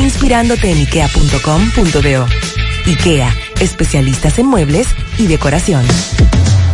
inspirándote en ikea.com.do. IKEA, especialistas en muebles y decoración.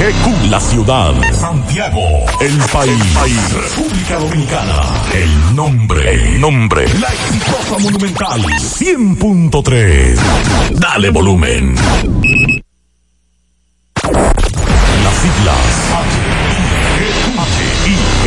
GQ, la ciudad. Santiago, el país. República Dominicana. El nombre, el nombre. La exitosa monumental. 100.3. Dale volumen.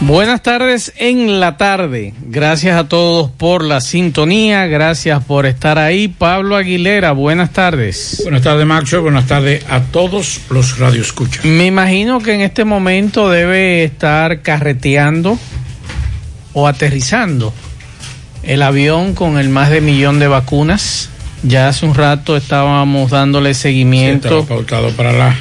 Buenas tardes en la tarde. Gracias a todos por la sintonía. Gracias por estar ahí. Pablo Aguilera, buenas tardes. Buenas tardes, Macho. Buenas tardes a todos los radioescuchas. Me imagino que en este momento debe estar carreteando o aterrizando el avión con el más de millón de vacunas. Ya hace un rato estábamos dándole seguimiento. Sí, pautado para la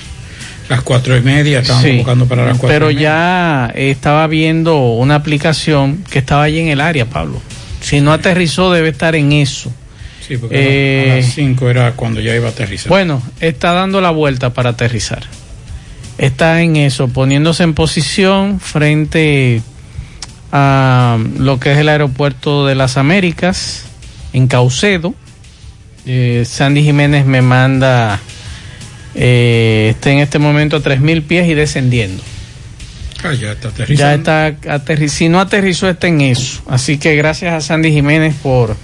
las cuatro y media, estábamos buscando para las cuatro Pero ya estaba viendo una aplicación que estaba allí en el área, Pablo. Si no aterrizó, debe estar en eso. Sí, porque a las 5 eh, era cuando ya iba a aterrizar. Bueno, está dando la vuelta para aterrizar. Está en eso, poniéndose en posición frente a lo que es el aeropuerto de las Américas, en Caucedo. Eh, Sandy Jiménez me manda eh, está en este momento a 3.000 pies y descendiendo. Ah, ya está aterrizando. Ya está. Si no aterrizó, está en eso. Así que gracias a Sandy Jiménez por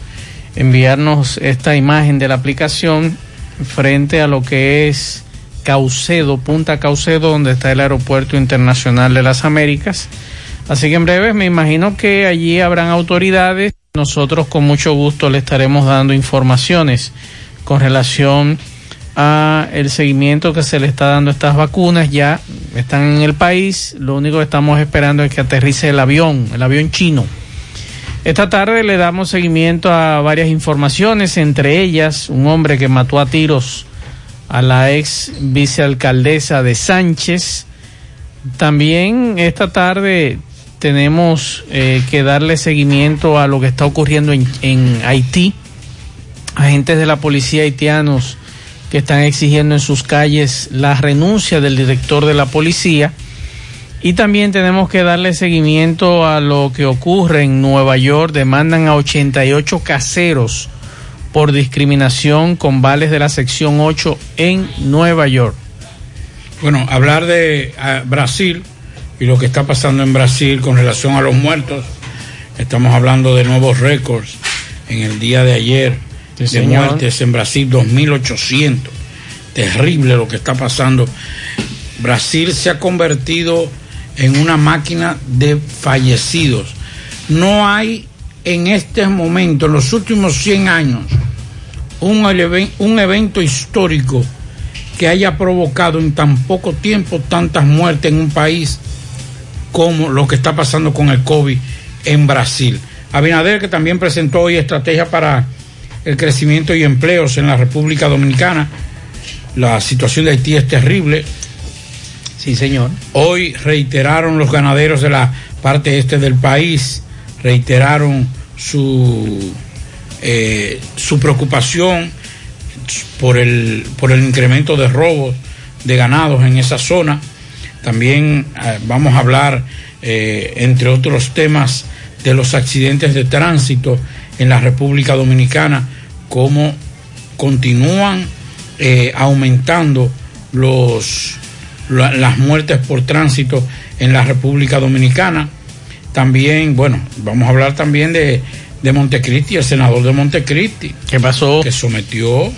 enviarnos esta imagen de la aplicación frente a lo que es Caucedo, Punta Caucedo, donde está el Aeropuerto Internacional de las Américas. Así que en breve me imagino que allí habrán autoridades. Nosotros con mucho gusto le estaremos dando informaciones con relación a el seguimiento que se le está dando a estas vacunas. Ya están en el país. Lo único que estamos esperando es que aterrice el avión, el avión chino. Esta tarde le damos seguimiento a varias informaciones, entre ellas un hombre que mató a tiros a la ex vicealcaldesa de Sánchez. También esta tarde tenemos eh, que darle seguimiento a lo que está ocurriendo en, en Haití. Agentes de la policía haitianos que están exigiendo en sus calles la renuncia del director de la policía. Y también tenemos que darle seguimiento a lo que ocurre en Nueva York. Demandan a 88 caseros por discriminación con vales de la sección 8 en Nueva York. Bueno, hablar de Brasil y lo que está pasando en Brasil con relación a los muertos. Estamos hablando de nuevos récords en el día de ayer de muertes en Brasil, 2.800. Terrible lo que está pasando. Brasil se ha convertido en una máquina de fallecidos. No hay en este momento, en los últimos 100 años, un, un evento histórico que haya provocado en tan poco tiempo tantas muertes en un país como lo que está pasando con el COVID en Brasil. Abinader, que también presentó hoy estrategia para el crecimiento y empleos en la República Dominicana. La situación de Haití es terrible. Sí, señor. Hoy reiteraron los ganaderos de la parte este del país, reiteraron su, eh, su preocupación por el, por el incremento de robos de ganados en esa zona. También eh, vamos a hablar, eh, entre otros temas, de los accidentes de tránsito en la República Dominicana, cómo continúan eh, aumentando los, las muertes por tránsito en la República Dominicana. También, bueno, vamos a hablar también de, de Montecristi, el senador de Montecristi. ¿Qué pasó? Que sometió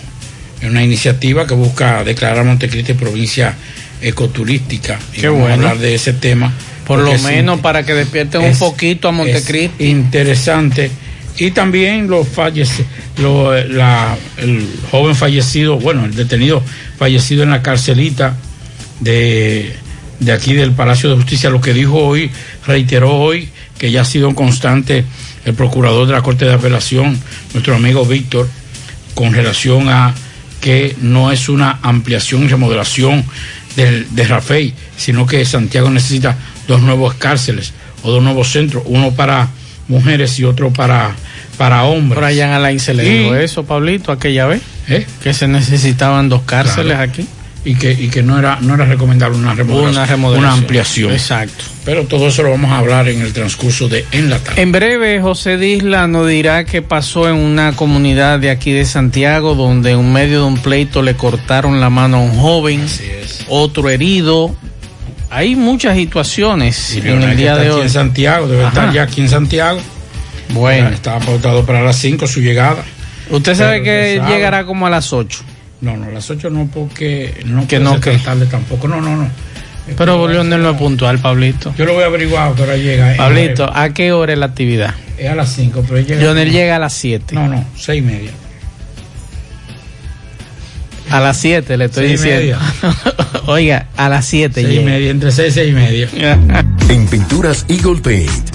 una iniciativa que busca declarar a Montecristi provincia ecoturística. Y Qué vamos bueno. a hablar de ese tema. Por lo menos para que despierten un poquito a Montecristi. Interesante. Y también los fallece, lo, la, el joven fallecido, bueno, el detenido fallecido en la carcelita de, de aquí del Palacio de Justicia, lo que dijo hoy, reiteró hoy que ya ha sido constante el procurador de la Corte de Apelación, nuestro amigo Víctor, con relación a que no es una ampliación y remodelación de, de Rafael, sino que Santiago necesita dos nuevos cárceles o dos nuevos centros, uno para mujeres y otro para, para hombres. En Alain se le dijo eso, Pablito, aquella vez, ¿Eh? que se necesitaban dos cárceles Claro. aquí. y que, y que no era no era recomendable una remodelación, Una remodelación. una ampliación. Exacto. Pero todo eso lo vamos a hablar en el transcurso de En la tarde. En breve, José Disla nos dirá qué pasó en una comunidad de aquí de Santiago, donde en medio de un pleito le cortaron la mano a un joven, es. otro herido. Hay muchas situaciones en el día de aquí hoy. en Santiago, debe Ajá. estar ya aquí en Santiago. Bueno, Estaba pautado para las 5 su llegada. usted sabe que sabe. llegará como a las 8. No, no, a las 8 no, porque no Que no, que- tarde tampoco. No, no, no. Pero Leonel no es puntual, Pablito. Yo lo voy a averiguar, pero llega. en Pablito. ¿a qué hora es la actividad? Es a las 5, pero llega. Leonel llega a las 7. No, no, 6 y media. A las 7 le estoy Seis y diciendo. Oiga, a las 7 6 y media, entre 6 y 6 y media. En Pinturas Eagle Paint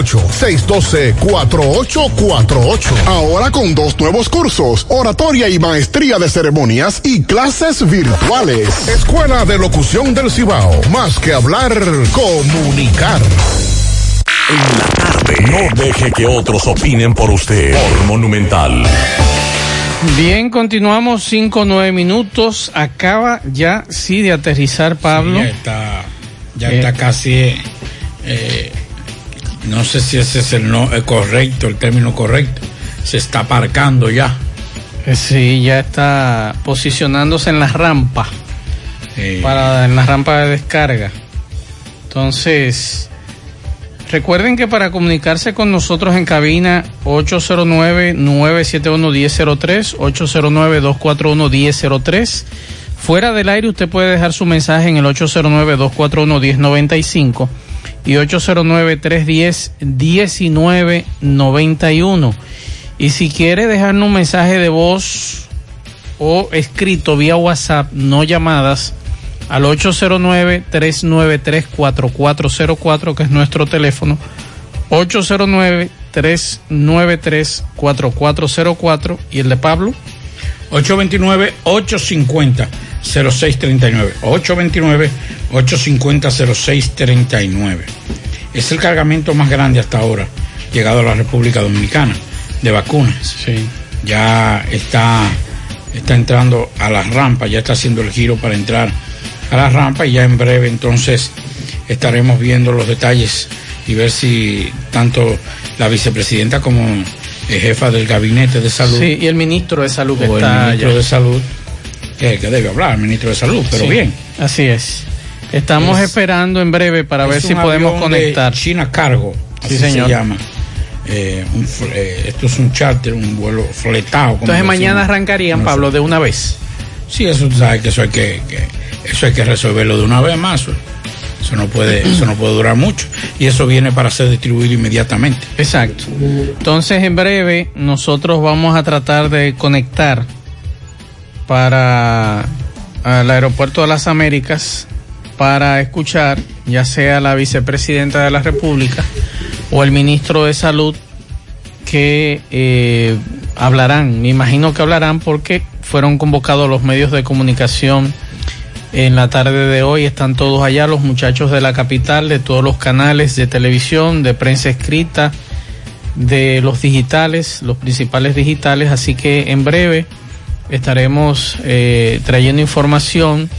612-4848. Ahora con dos nuevos cursos, oratoria y maestría de ceremonias y clases virtuales. Escuela de Locución del Cibao. Más que hablar, comunicar. En la tarde. No deje que otros opinen por usted. Por Monumental. Bien, continuamos 5 9 minutos. Acaba ya sí de aterrizar Pablo. Sí, ya está, ya está casi eh, no sé si ese es el, no, el correcto, el término correcto, se está aparcando ya. Sí, ya está posicionándose en la rampa, para en la rampa de descarga. Entonces, recuerden que para comunicarse con nosotros en cabina 809-971-1003, 809-241-1003. Fuera del aire usted puede dejar su mensaje en el 809-241-1095 y 809-310-1991. Y si quiere dejarnos un mensaje de voz o escrito vía WhatsApp, no llamadas, al 809-393-4404, que es nuestro teléfono, 809-393-4404 y el de Pablo. 829-850-0639. 829-850-0639. Es el cargamento más grande hasta ahora llegado a la República Dominicana de vacunas. Sí. Ya está, está entrando a las rampas, ya está haciendo el giro para entrar a la rampa y ya en breve entonces estaremos viendo los detalles y ver si tanto la vicepresidenta como el jefa del gabinete de salud. Sí, y el ministro de salud está el ministro allá. de salud, que, que debe hablar, el ministro de salud, pero Sí, bien. Así es. Estamos Es- esperando en breve para ver si podemos de conectar. China Cargo, Sí, así señor. se llama. Eh, un eh, esto es un charter, un vuelo fletado. Entonces mañana arrancarían. Pablo, de una vez. Sí, eso sabes que eso hay que, que- eso hay que resolverlo de una vez más. Eso no puede, eso no puede durar mucho. Y eso viene para ser distribuido inmediatamente. Exacto. Entonces, en breve, nosotros vamos a tratar de conectar para al aeropuerto de las Américas para escuchar ya sea la vicepresidenta de la República o el ministro de Salud que eh, hablarán. Me imagino que hablarán porque fueron convocados los medios de comunicación en la tarde de hoy. Están todos allá, los muchachos de la capital, de todos los canales de televisión, de prensa escrita, de los digitales, los principales digitales. Así que en breve estaremos eh, trayendo información,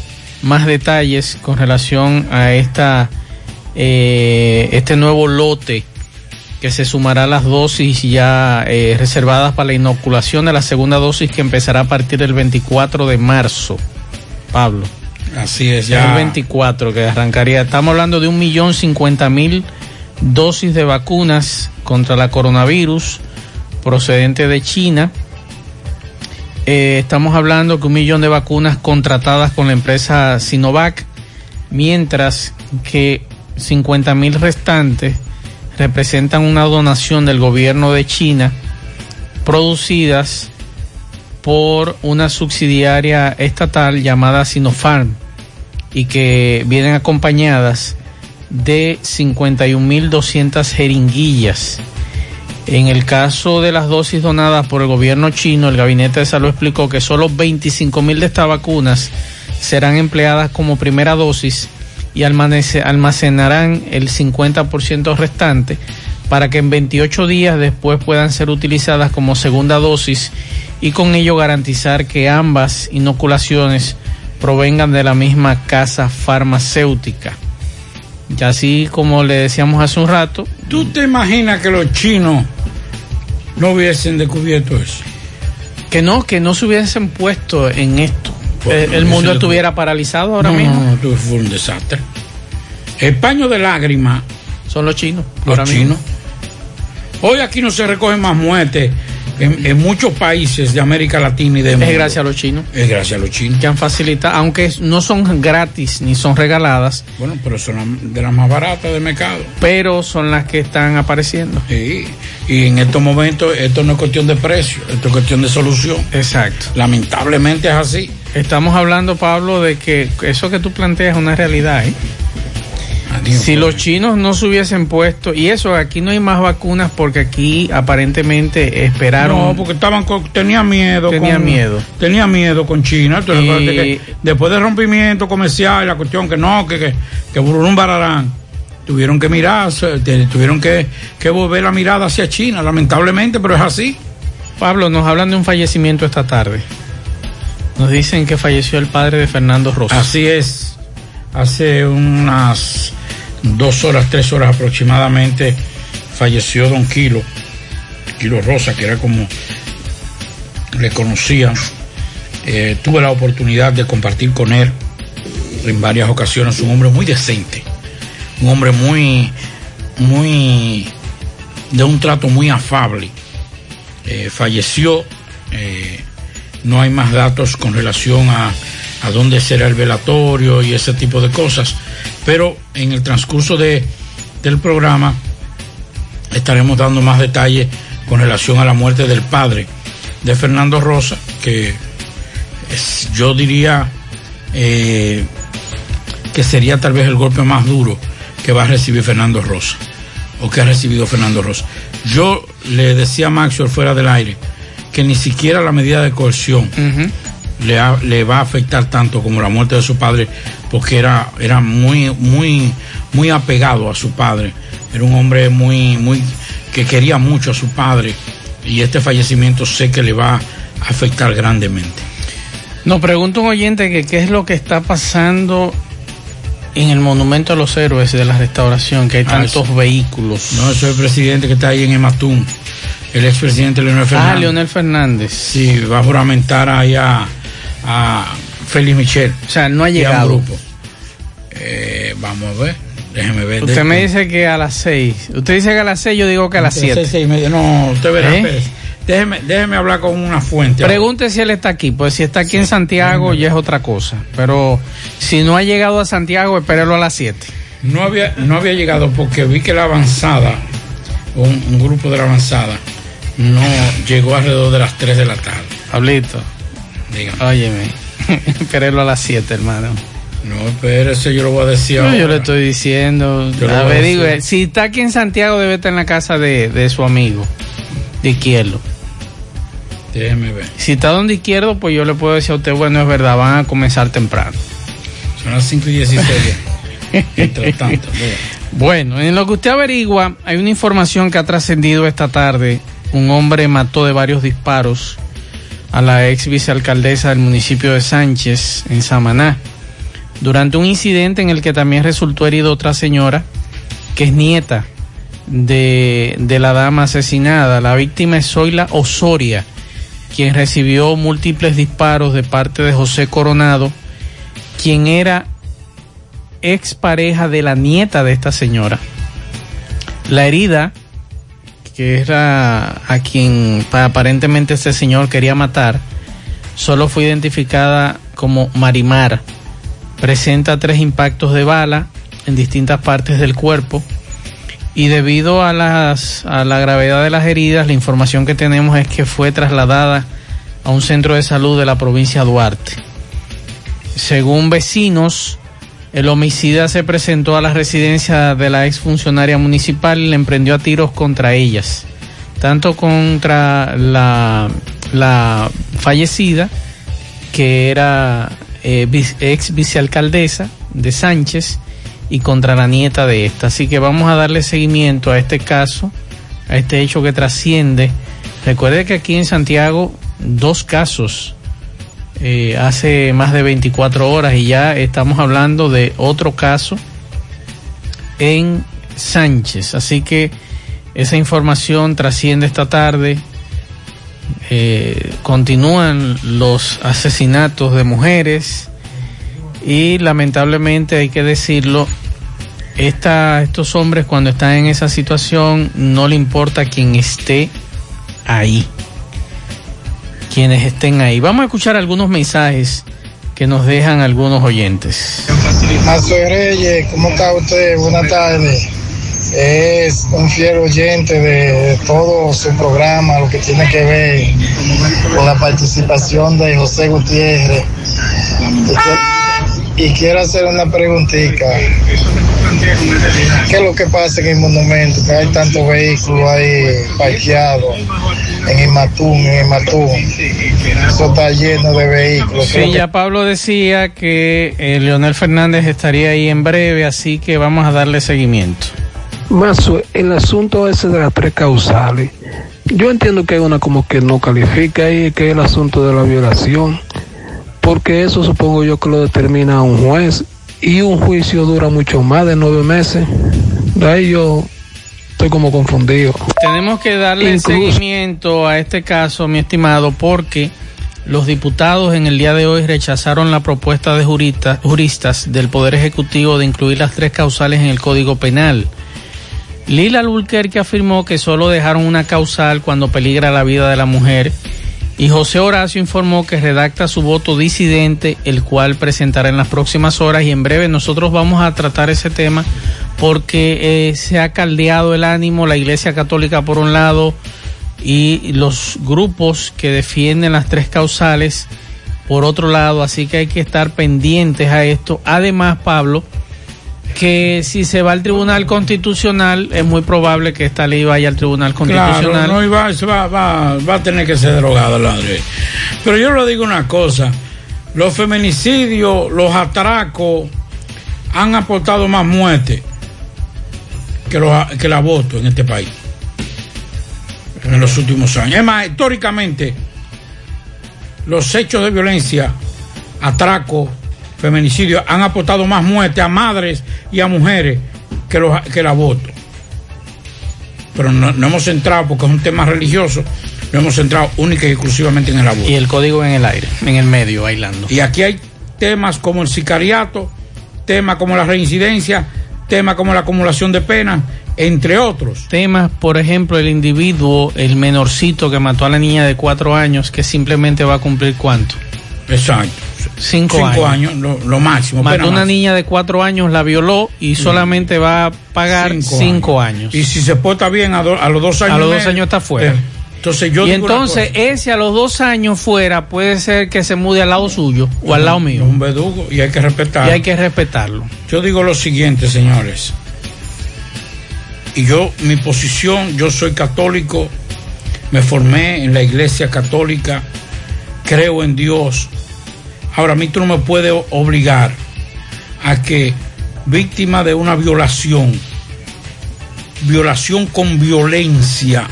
más detalles con relación a esta eh, este nuevo lote que se sumará a las dosis ya eh, reservadas para la inoculación de la segunda dosis que empezará a partir del 24 de marzo. Pablo. Así es, Ya el 24 que arrancaría. Estamos hablando de un millón cincuenta mil dosis de vacunas contra la coronavirus procedente de China. Eh, estamos hablando que un millón de vacunas contratadas con la empresa Sinovac, mientras que 50 mil restantes representan una donación del gobierno de China producidas por una subsidiaria estatal llamada Sinopharm y que vienen acompañadas de 51.200 jeringuillas. En el caso de las dosis donadas por el gobierno chino, el Gabinete de Salud explicó que solo 25 mil de estas vacunas serán empleadas como primera dosis y almacenarán el 50% restante para que en 28 días después puedan ser utilizadas como segunda dosis y con ello garantizar que ambas inoculaciones provengan de la misma casa farmacéutica. Y así como le decíamos hace un rato. ¿Tú te imaginas que los chinos no hubiesen descubierto eso? Que no, que no se hubiesen puesto en esto. Pues, el, mundo estuviera paralizado ahora mismo. No, no, fue un desastre. El paño de lágrimas. Son los chinos. Los chinos. Hoy aquí no se recogen más muertes en, muchos países de América Latina y de Es gracias a los chinos. Es gracias a los chinos. Que han facilitado, aunque no son gratis ni son regaladas. Bueno, pero son de las más baratas del mercado. Pero son las que están apareciendo. Sí, y en estos momentos esto no es cuestión de precio, esto es cuestión de solución. Exacto. Lamentablemente es así. Estamos hablando, Pablo, de que eso que tú planteas es una realidad, ¿eh? Si los chinos no se hubiesen puesto, y eso, aquí no hay más vacunas porque aquí aparentemente esperaron. No, porque estaban con, tenía miedo. Tenía miedo. Tenía miedo con China. después del rompimiento comercial, la cuestión que no, que, que, que Bururum Bararán, tuvieron que mirar, tuvieron que, que volver la mirada hacia China, lamentablemente, pero es así. Pablo, nos hablan de un fallecimiento esta tarde. Nos dicen que falleció el padre de Fernando Rosa. Así es. Hace unas dos horas, tres horas aproximadamente, falleció don Kilo, Kilo Rosa, que era como le conocían. Eh, tuve la oportunidad de compartir con él en varias ocasiones, un hombre muy decente, un hombre muy, muy, de un trato muy afable. Eh, falleció, eh, no hay más datos con relación a, a dónde será el velatorio y ese tipo de cosas pero en el transcurso de, del programa estaremos dando más detalles con relación a la muerte del padre de Fernando Rosa, que es, yo diría eh, que sería tal vez el golpe más duro que va a recibir Fernando Rosa, o que ha recibido Fernando Rosa. Yo le decía a Maxwell fuera del aire que ni siquiera la medida de coerción le, le, va a afectar tanto como la muerte de su padre, porque era, era muy, muy, muy apegado a su padre. Era un hombre muy, muy, que quería mucho a su padre. Y este fallecimiento sé que le va a afectar grandemente. Nos pregunta un oyente que qué es lo que está pasando en el Monumento a los Héroes de la Restauración, que hay ah, tantos vehículos. No, soy el presidente que está ahí en Ematún, el expresidente Leonel Fernández. Ah, Leonel Fernández. Sí, va a juramentar ahí a a Félix Michel. O sea, no ha llegado. Grupo. Eh, vamos a ver. Déjeme ver. Usted me dice que a las 6. Usted dice que a las 6, yo digo que a las 7. No, usted verá. ¿Eh? Déjeme, déjeme hablar con una fuente. Pregunte si él está aquí. Pues si está aquí en Santiago, ya es otra cosa. Pero si no ha llegado a Santiago, espérelo a las 7. No había, no había llegado porque vi que la avanzada, un, un grupo de la avanzada, no llegó alrededor de las 3 de la tarde. Pablito. Óyeme, espérenlo a las 7, hermano. No, espérese, yo lo voy a decir Yo le estoy diciendo. a ver, digo, si está aquí en Santiago, debe estar en la casa de, su amigo, de izquierdo. Déjeme ver. Si está donde izquierdo, pues yo le puedo decir a usted, bueno, es verdad, van a comenzar temprano. Son las 5 y 16. Entre tanto. Bueno, en lo que usted averigua, hay una información que ha trascendido esta tarde. Un hombre mató de varios disparos a la ex vicealcaldesa del municipio de Sánchez, en Samaná, durante un incidente en el que también resultó herido otra señora, que es nieta de, de la dama asesinada. La víctima es Zoila Osoria, quien recibió múltiples disparos de parte de José Coronado, quien era ex pareja de la nieta de esta señora. La herida que era a quien aparentemente este señor quería matar, solo fue identificada como Marimar. Presenta tres impactos de bala en distintas partes del cuerpo y debido a, las, a la gravedad de las heridas, la información que tenemos es que fue trasladada a un centro de salud de la provincia de Duarte. Según vecinos, el homicida se presentó a la residencia de la exfuncionaria municipal y le emprendió a tiros contra ellas. tanto contra la, fallecida, que era eh, ex vicealcaldesa de Sánchez, y contra la nieta de esta. Así que vamos a darle seguimiento a este caso, a este hecho que trasciende. Recuerde que aquí en Santiago dos casos eh, hace más de 24 horas y ya estamos hablando de otro caso en Sánchez. Así que esa información trasciende esta tarde. Eh, continúan los asesinatos de mujeres y lamentablemente hay que decirlo, estos hombres cuando están en esa situación no le importa quién esté ahí, quienes estén ahí. Vamos a escuchar algunos mensajes que nos dejan algunos oyentes. Soy Reyes, ¿cómo está usted? Buenas tardes. Es un fiel oyente de todo su programa, lo que tiene que ver con la participación de José Gutiérrez. Y quiero hacer una preguntita. ¿Qué es lo que pasa en el monumento? Que hay tantos vehículos ahí parqueados en el Matún, en el Matún. Eso está lleno de vehículos. Sí, ya Pablo decía que eh, Leonel Fernández estaría ahí en breve, así que vamos a darle seguimiento. Más el asunto ese de las tres causales. Yo entiendo que hay una como que no califica ahí, que es el asunto de la violación porque eso supongo yo que lo determina un juez y un juicio dura mucho más de nueve meses. De ahí yo estoy como confundido. Tenemos que darle seguimiento a este caso, mi estimado, porque los diputados en el día de hoy rechazaron la propuesta de juristas del Poder Ejecutivo de incluir las tres causales en el Código Penal. Lila Albuquerque afirmó que solo dejaron una causal cuando peligra la vida de la mujer y José Horacio informó que redacta su voto disidente, el cual presentará en las próximas horas y en breve nosotros vamos a tratar ese tema porque eh, se ha caldeado el ánimo la Iglesia Católica por un lado y los grupos que defienden las tres causales por otro lado, así que hay que estar pendientes a esto. Además, Pablo, que si se va al Tribunal Constitucional, es muy probable que esta ley vaya al Tribunal Constitucional. Claro, no, va, va, va, va, a tener que ser derogada la ley. Pero yo le digo una cosa, los feminicidios, los atracos, han aportado más muerte que, los, que el aborto en este país en los últimos años. Es más, históricamente, los hechos de violencia, atracos, feminicidios han aportado más muerte a madres y a mujeres que, los, que el aborto. Pero no, hemos centrado, porque es un tema religioso, no hemos centrado única y exclusivamente en el aborto. Y el código en el aire, en el medio, bailando. Y aquí hay temas como el sicariato, temas como la reincidencia, temas como la acumulación de penas, entre otros. Temas, por ejemplo, el individuo, el menorcito que mató a la niña de cuatro años, que simplemente va a cumplir cuánto. Exacto. Cinco, años. lo, máximo. Mató una niña de cuatro años, la violó y solamente va a pagar cinco, años. Y si se porta bien a, los dos años. A los dos años está fuera. Eh, entonces yo y entonces ese a los dos años fuera puede ser que se mude al lado suyo o al lado mío. Un verdugo y hay que respetarlo. Y hay que respetarlo. Yo digo lo siguiente, señores. Y yo, mi posición, yo soy católico, me formé en la iglesia católica, creo en Dios, Ahora, a mí tú no me puedes obligar a que víctima de una violación, violación con violencia,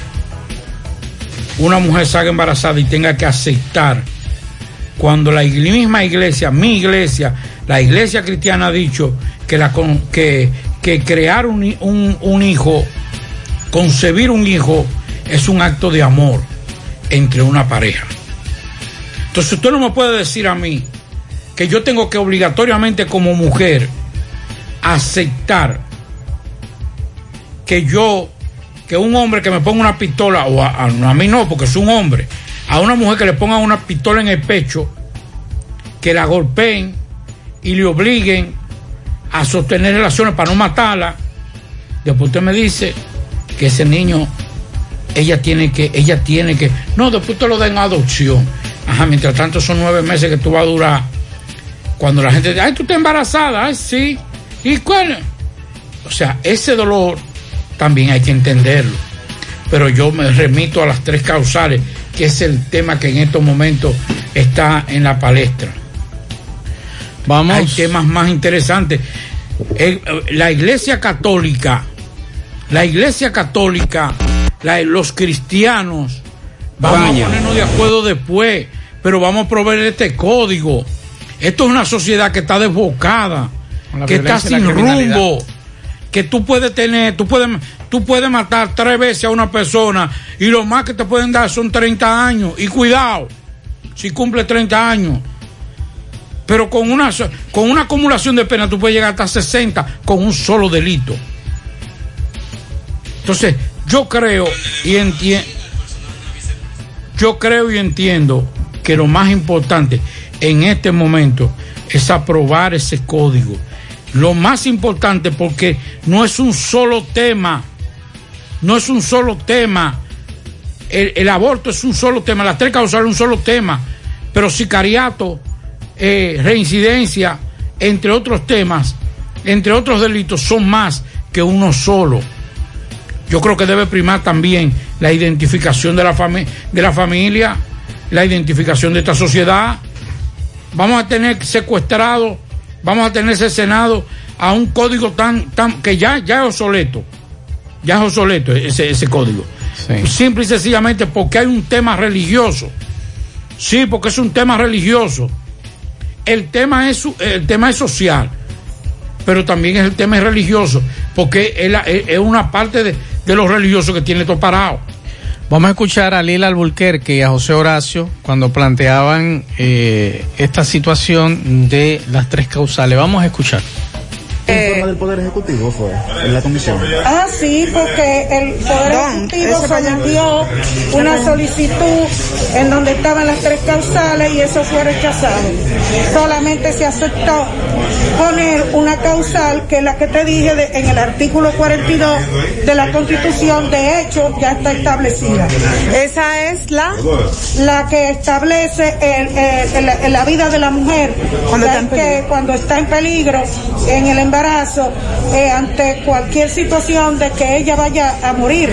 una mujer salga embarazada y tenga que aceptar cuando la misma iglesia, mi iglesia, la iglesia cristiana ha dicho que, crear un hijo, concebir un hijo, es un acto de amor entre una pareja. Entonces usted no me puede decir a mí que yo tengo que obligatoriamente como mujer aceptar que yo, que un hombre que me ponga una pistola, o a, mí no, porque es un hombre, a una mujer que le ponga una pistola en el pecho, que la golpeen y le obliguen a sostener relaciones para no matarla, después usted me dice que ese niño, ella tiene que, ella tiene que, no, después usted lo da en adopción Ajá, mientras tanto son nueve meses que tú vas a durar. Cuando la gente dice, ay, tú estás embarazada, ay, sí. ¿Y cuál? O sea, ese dolor también hay que entenderlo. pero yo me remito a las tres causales, que es el tema que en estos momentos está en la palestra. Vamos. Hay temas más interesantes. La Iglesia Católica, la Iglesia Católica, la- los cristianos, vamos Vaya. a ponernos de acuerdo después, pero vamos a proveer este código. Esto es una sociedad que está desbocada, que está sin rumbo, que tú puedes tener, tú puedes, tú puedes matar tres veces a una persona y lo más que te pueden dar son 30 años. Y cuidado, si cumple 30 años. Pero con una, con una acumulación de pena tú puedes llegar hasta 60 con un solo delito. Entonces, yo creo y entiendo, yo creo y entiendo que lo más importante en este momento es aprobar ese código. Lo más importante porque no es un solo tema, no es un solo tema. El, aborto es un solo tema, las tres causales es un solo tema, pero sicariato, eh, reincidencia, entre otros temas, entre otros delitos, son más que uno solo. Yo creo que debe primar también la identificación de la, de la familia, la identificación de esta sociedad. Vamos a tener secuestrado, vamos a tener cercenado a un código tan, tan que ya, ya es obsoleto. Ya es obsoleto ese, ese código. Simple y sencillamente porque hay un tema religioso. Sí, porque es un tema religioso. El tema es, el tema es social, pero también es el tema es religioso, porque es, la- es- es una parte de, de los religiosos que tiene todo parado. Vamos a escuchar a Lila Alburquerque y a José Horacio cuando planteaban eh, esta situación de las tres causales. Vamos a escuchar. Informe del Poder Ejecutivo fue en la comisión. Ah, sí, porque el Poder Ejecutivo sometió una solicitud en donde estaban las tres causales y eso fue rechazado. Solamente se aceptó poner una causal que es la que te dije de- en el artículo 42 de la Constitución, de hecho ya está establecida. Esa es la la que establece el- el- el- la vida de la mujer Cuando está en que peligro. cuando está en peligro en el embarazo eh, ante cualquier situación de que ella vaya a morir.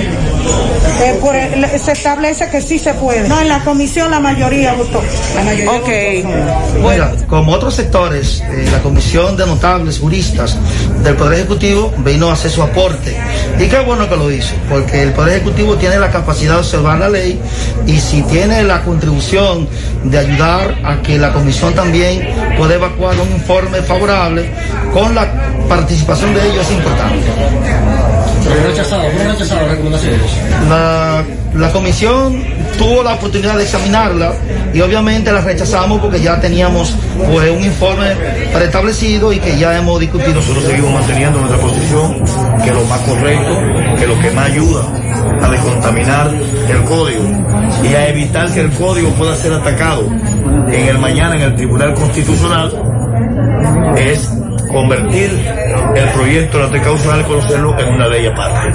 Eh, por el- se establece que sí se puede. No, en la comisión la mayoría votó. La mayoría votó. Mira, como otros sectores, eh, la Comisión de Notables Juristas del Poder Ejecutivo vino a hacer su aporte. Y qué bueno que lo hizo, porque el Poder Ejecutivo tiene la capacidad de observar la ley y si tiene la contribución de ayudar a que la Comisión también pueda evacuar un informe favorable, con la participación de ellos es importante. La, la comisión tuvo la oportunidad de examinarla y obviamente la rechazamos porque ya teníamos pues, un informe preestablecido y que ya hemos discutido. Nosotros seguimos manteniendo nuestra posición, que lo más correcto, que lo que más ayuda a descontaminar el código y a evitar que el código pueda ser atacado en el mañana en el Tribunal Constitucional es convertir el proyecto de la tres causales, conocerlo en una ley aparte.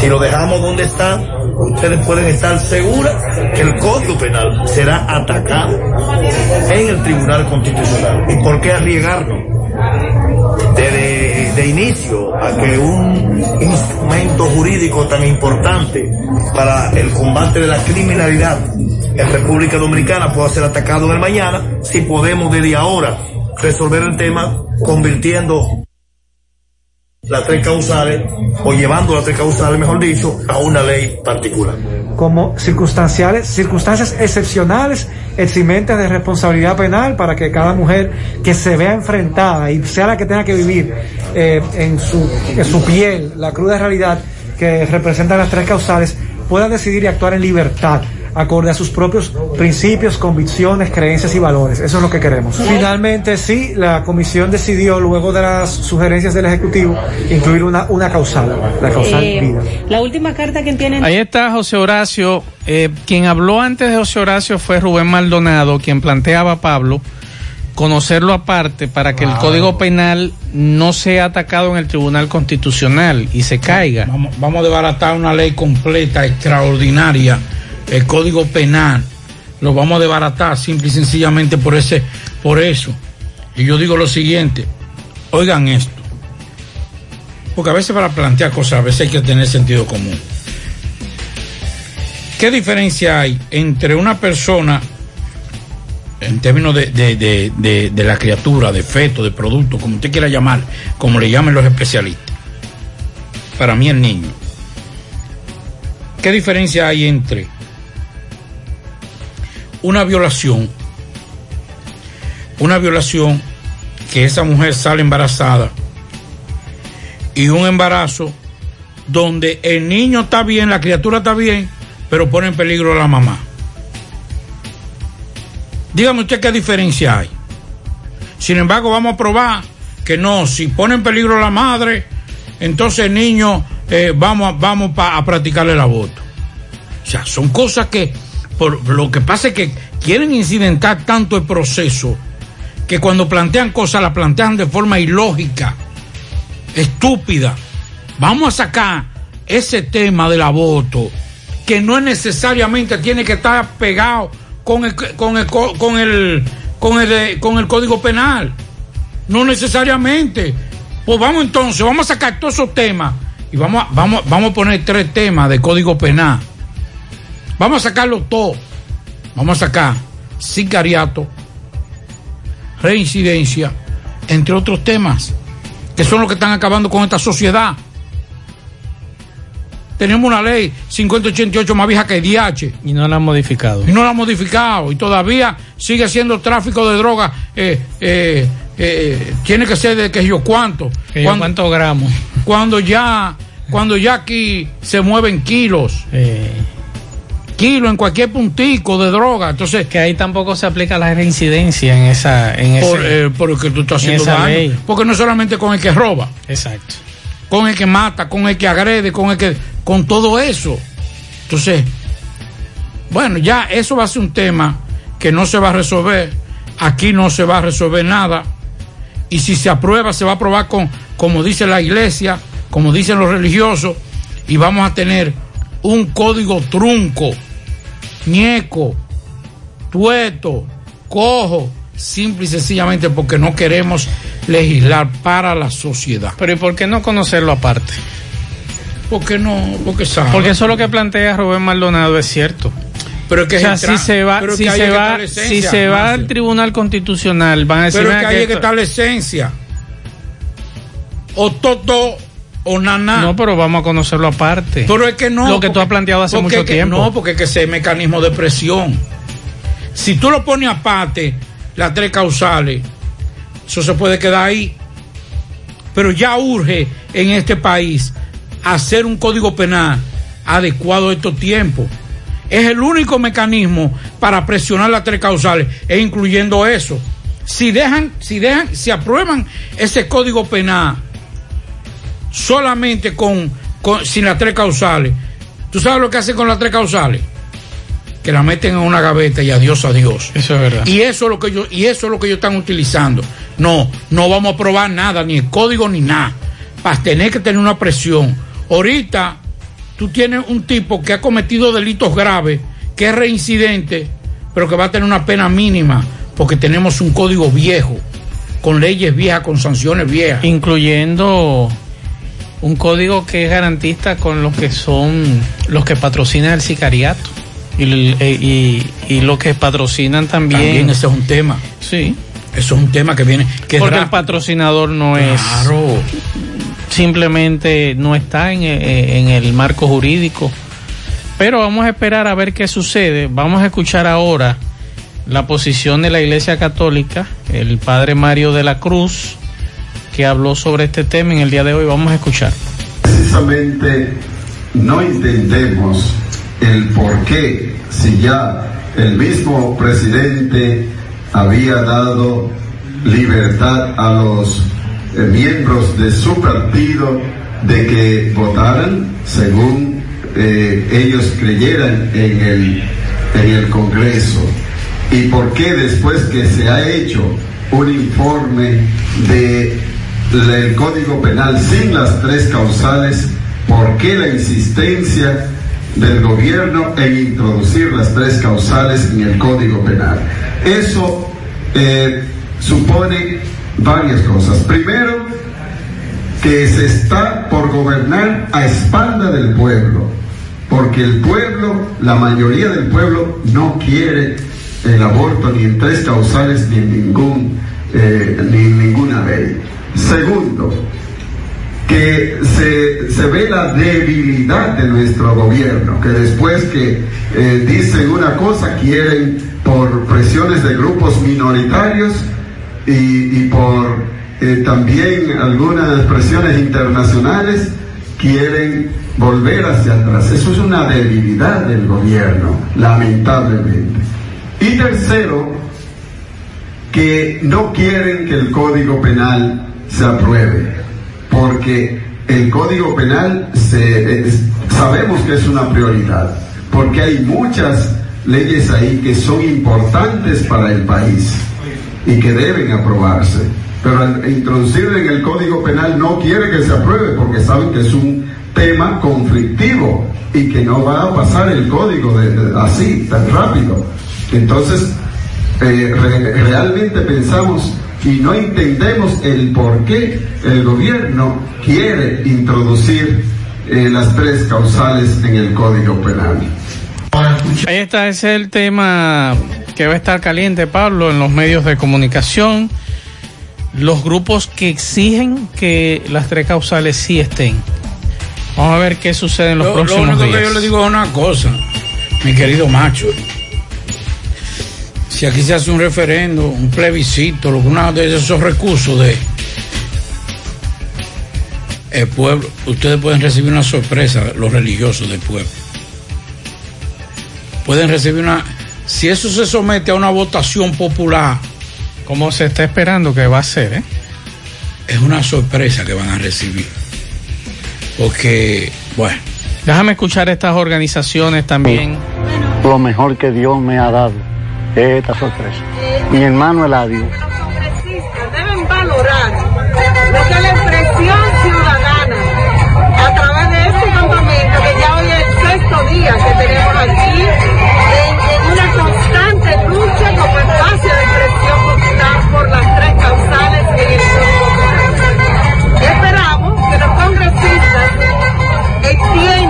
Si lo dejamos donde está, ustedes pueden estar seguras que el Código Penal será atacado en el Tribunal Constitucional. ¿Y por qué arriesgarnos? de, de inicio a que un instrumento jurídico tan importante para el combate de la criminalidad en República Dominicana pueda ser atacado en el mañana, si podemos desde ahora resolver el tema convirtiendo las tres causales o llevando las tres causales, mejor dicho, a una ley particular. como circunstanciales, circunstancias excepcionales, eximentes de responsabilidad penal para que cada mujer que se vea enfrentada y sea la que tenga que vivir eh, en, su, en su piel la cruda realidad que representan las tres causales pueda decidir y actuar en libertad acorde a sus propios principios, convicciones, creencias y valores. Eso es lo que queremos. Finalmente, sí, la comisión decidió, luego de las sugerencias del Ejecutivo, incluir una, una causal, la causal Eh, vida. la última carta que tienen. Ahí está José Horacio. Eh, quien habló antes de José Horacio fue Rubén Maldonado, quien planteaba a Pablo conocerlo aparte para que el. Código Penal no sea atacado en el Tribunal Constitucional y se caiga. Vamos, vamos a desbaratar una ley completa, extraordinaria, el Código Penal. Lo vamos a desbaratar simple y sencillamente por ese, por eso. Y yo digo lo siguiente, oigan esto. Porque a veces para plantear cosas, a veces hay que tener sentido común. ¿Qué diferencia hay entre una persona, en términos de, de- de- de- la criatura, de feto, de producto, como usted quiera llamar, como le llamen los especialistas? Para mí el niño. ¿Qué diferencia hay entre una violación, una violación que esa mujer sale embarazada y un embarazo donde el niño está bien, la criatura está bien, pero pone en peligro a la mamá. Dígame usted qué diferencia hay. Sin embargo, vamos a probar que no, si pone en peligro a la madre, entonces el niño eh, vamos, vamos a practicarle el aborto. O sea, son cosas que, por lo que pasa es que quieren incidentar tanto el proceso que cuando plantean cosas las plantean de forma ilógica, estúpida. Vamos a sacar ese tema del aborto, que no es necesariamente tiene que estar pegado con el, con el, co- con el, con el, con el código penal. No necesariamente. Pues vamos entonces, vamos a sacar todos esos temas y vamos a, vamos, vamos a poner tres temas de código penal. Vamos a sacarlo todo. Vamos a sacar sicariato, reincidencia, entre otros temas, que son los que están acabando con esta sociedad. Tenemos una ley 5088 más vieja que el DH. Y no la han modificado. Y no la han modificado. Y todavía sigue siendo tráfico de drogas. eh, eh, eh, tiene que ser de que yo cuánto. Que yo gramos. Cuando ya, cuando ya aquí se mueven kilos. Kilos en cualquier puntico de droga. Entonces. Que ahí tampoco se aplica la reincidencia en esa. En por, ese- eh, porque tú estás en haciendo daño. ley. Porque no solamente con el que roba. Exacto. Con el que mata, con el que agrede, con el que. con todo eso. Entonces, bueno, ya eso va a ser un tema que no se va a resolver. Aquí no se va a resolver nada. Y si se aprueba, se va a aprobar con, como dice la iglesia, como dicen los religiosos, y vamos a tener un código trunco, ñeco, tueto, cojo, simple y sencillamente porque no queremos legislar para la sociedad. Pero ¿y por qué no conocerlo aparte? ¿Por qué no? Porque sabe. Porque eso lo que plantea Rubén Maldonado es cierto. Pero que o sea, si se va, si que se que va, si se va al Tribunal Constitucional, van a decir Pero es "Mira que ahí es que está la esencia. O toto o naná. No, pero vamos a conocerlo aparte. Pero es que no. Lo que tú porque- has planteado hace mucho es que- tiempo. No, porque es que ese mecanismo de presión. Si tú lo pones aparte, las tres causales, eso se puede quedar ahí. Pero ya urge en este país hacer un código penal adecuado a estos tiempos. Es el único mecanismo para presionar las tres causales, e incluyendo eso. Si dejan, si dejan, si aprueban ese código penal solamente con, con- sin las tres causales, ¿tú sabes lo que hacen con las tres causales? Que la meten en una gaveta y adiós a Dios. Eso es verdad. Y eso es lo que yo, y eso es lo que ellos están utilizando. No, no vamos a probar nada, ni el código ni nada. Para tener que tener una presión. Ahorita tú tienes un tipo que ha cometido delitos graves, que es reincidente, pero que va a tener una pena mínima, porque tenemos un código viejo, con leyes viejas, con sanciones viejas. incluyendo un código que es garantista con los que son los que patrocinan el sicariato y, eh, y, y los que patrocinan también. También ese es un tema. Sí. Eso es un tema que viene. Que Porque el patrocinador no es. Claro. Simplemente no está en, eh, en el marco jurídico. Pero vamos a esperar a ver qué sucede. Vamos a escuchar ahora la posición de la Iglesia Católica, el padre Mario de la Cruz, que habló sobre este tema en el día de hoy. Vamos a escuchar. precisamente no entendemos el por qué, si ya el mismo presidente había dado libertad a los eh, miembros de su partido de que votaran según eh, ellos creyeran en el, en el Congreso. ¿Y por qué después que se ha hecho un informe de el Código Penal sin las tres causales, ¿por qué la insistencia del gobierno en introducir las tres causales en el Código Penal? Eso eh, supone varias cosas. Primero, que se está por gobernar a espalda del pueblo, porque el pueblo, la mayoría del pueblo no quiere el aborto ni en tres causales ni en ningún eh, ni en ninguna ley. Segundo, que se, se, ve la debilidad de nuestro gobierno, que después que eh, dicen una cosa quieren por presiones de grupos minoritarios y, y por eh, también algunas presiones internacionales quieren volver hacia atrás. Eso es una debilidad del gobierno, lamentablemente. Y tercero, que no quieren que el Código Penal se apruebe, porque el Código Penal se, es, sabemos que es una prioridad, porque hay muchas leyes ahí que son importantes para el país y que deben aprobarse. Pero al introducirlo en el Código Penal no quiere que se apruebe porque saben que es un tema conflictivo y que no va a pasar el código de, así, tan rápido. Entonces, eh, re, realmente pensamos y no entendemos el por qué el gobierno quiere introducir eh, las tres causales en el Código Penal. Ahí está, ese es el tema que va a estar caliente, Pablo, en los medios de comunicación. Los grupos que exigen que las tres causales sí estén. Vamos a ver qué sucede en los lo, próximos lo único días. que yo le digo es una cosa, mi querido macho. Si aquí se hace un referendo, un plebiscito, uno de esos recursos de el pueblo, ustedes pueden recibir una sorpresa, los religiosos del pueblo. Pueden recibir una. Si eso se somete a una votación popular. Como se está esperando que va a ser, ¿eh? Es una sorpresa que van a recibir. Porque, bueno. Déjame escuchar estas organizaciones también. Lo mejor que Dios me ha dado es esta sorpresa. Mi hermano Eladio. Deben valorar lo que es la expresión ciudadana a través de este campamento que ya hoy es el sexto día que tenemos aquí en, en una constante lucha como espacio de expresión popular por las tres causales en el Penal. Esperamos que los congresistas entiendan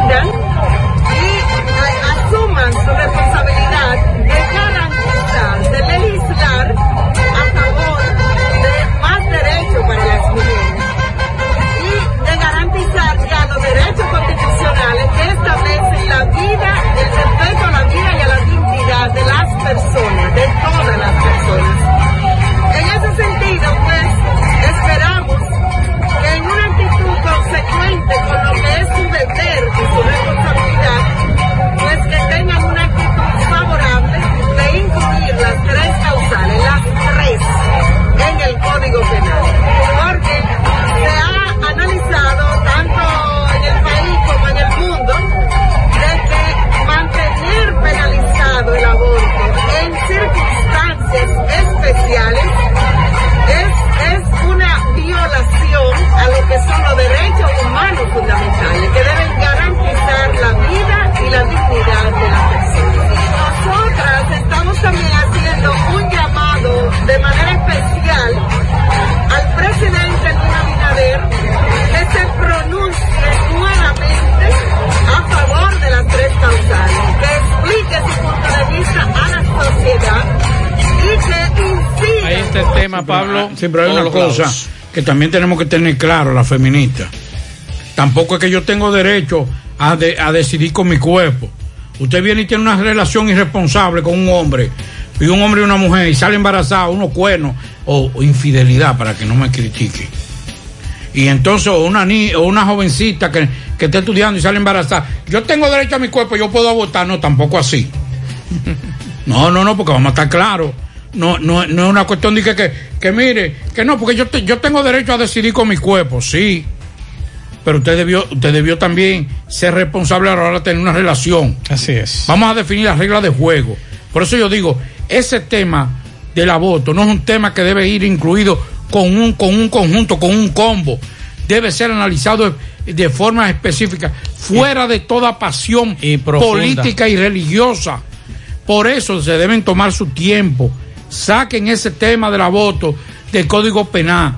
son los derechos humanos fundamentales que deben garantizar la vida y la dignidad de la persona. Nosotras estamos también haciendo un llamado de manera especial al presidente Luis Abinader que se pronuncie nuevamente a favor de las tres causales, que explique su punto de vista a la sociedad y que incida Ahí está el tema, Pablo. Siempre hay una cosa lados. Que también tenemos que tener claro, la feminista. Tampoco es que yo tengo derecho a, a decidir con mi cuerpo. Usted viene y tiene una relación irresponsable con un hombre, y un hombre y una mujer, y sale embarazada, unos cuernos, o, infidelidad, para que no me critique. Y entonces, una, ni, o una jovencita que, que esté estudiando y sale embarazada, yo tengo derecho a mi cuerpo, yo puedo abortar, no, tampoco así. No, no, no, porque vamos a estar claros. No, no, no es una cuestión de que, que, que mire, que no, porque yo, te- yo tengo derecho a decidir con mi cuerpo, sí. Pero usted debió, usted debió también ser responsable a la hora de tener una relación. Así es. Vamos a definir las reglas de juego. Por eso yo digo, ese tema del aborto no es un tema que debe ir incluido con un, con un conjunto, con un combo. Debe ser analizado de, de forma específica, fuera de toda pasión política y religiosa. Por eso se deben tomar su tiempo. Saquen ese tema del aborto del Código Penal.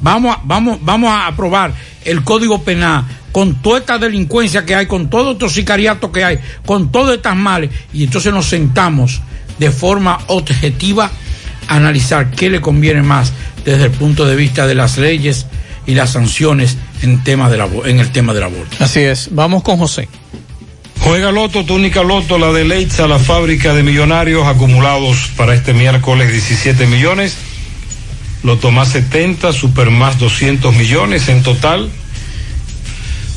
Vamos a, vamos, vamos a aprobar el Código Penal con toda esta delincuencia que hay, con todo estos sicariatos que hay, con todas estas males, y entonces nos sentamos de forma objetiva a analizar qué le conviene más desde el punto de vista de las leyes y las sanciones en, tema de la, en el tema del aborto. Así es, vamos con José. Juega Loto, túnica Loto, la de Leitza, la fábrica de millonarios acumulados para este miércoles 17 millones. Loto más 70, Super más 200 millones en total.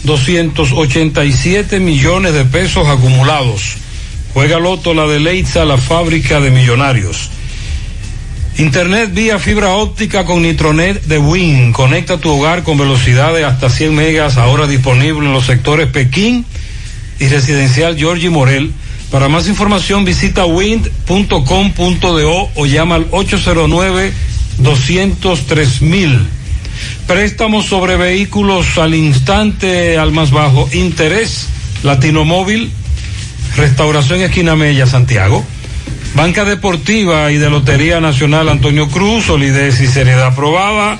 287 millones de pesos acumulados. Juega Loto, la de Leitza, la fábrica de millonarios. Internet vía fibra óptica con Nitronet de Win. Conecta tu hogar con velocidad de hasta 100 megas, ahora disponible en los sectores Pekín y residencial Georgie Morel. Para más información visita wind.com.do o llama al 809 203 mil. Préstamos sobre vehículos al instante, al más bajo interés. Latino Móvil, Restauración Esquina Mella, Santiago. Banca Deportiva y de Lotería Nacional Antonio Cruz, solidez y seriedad aprobada.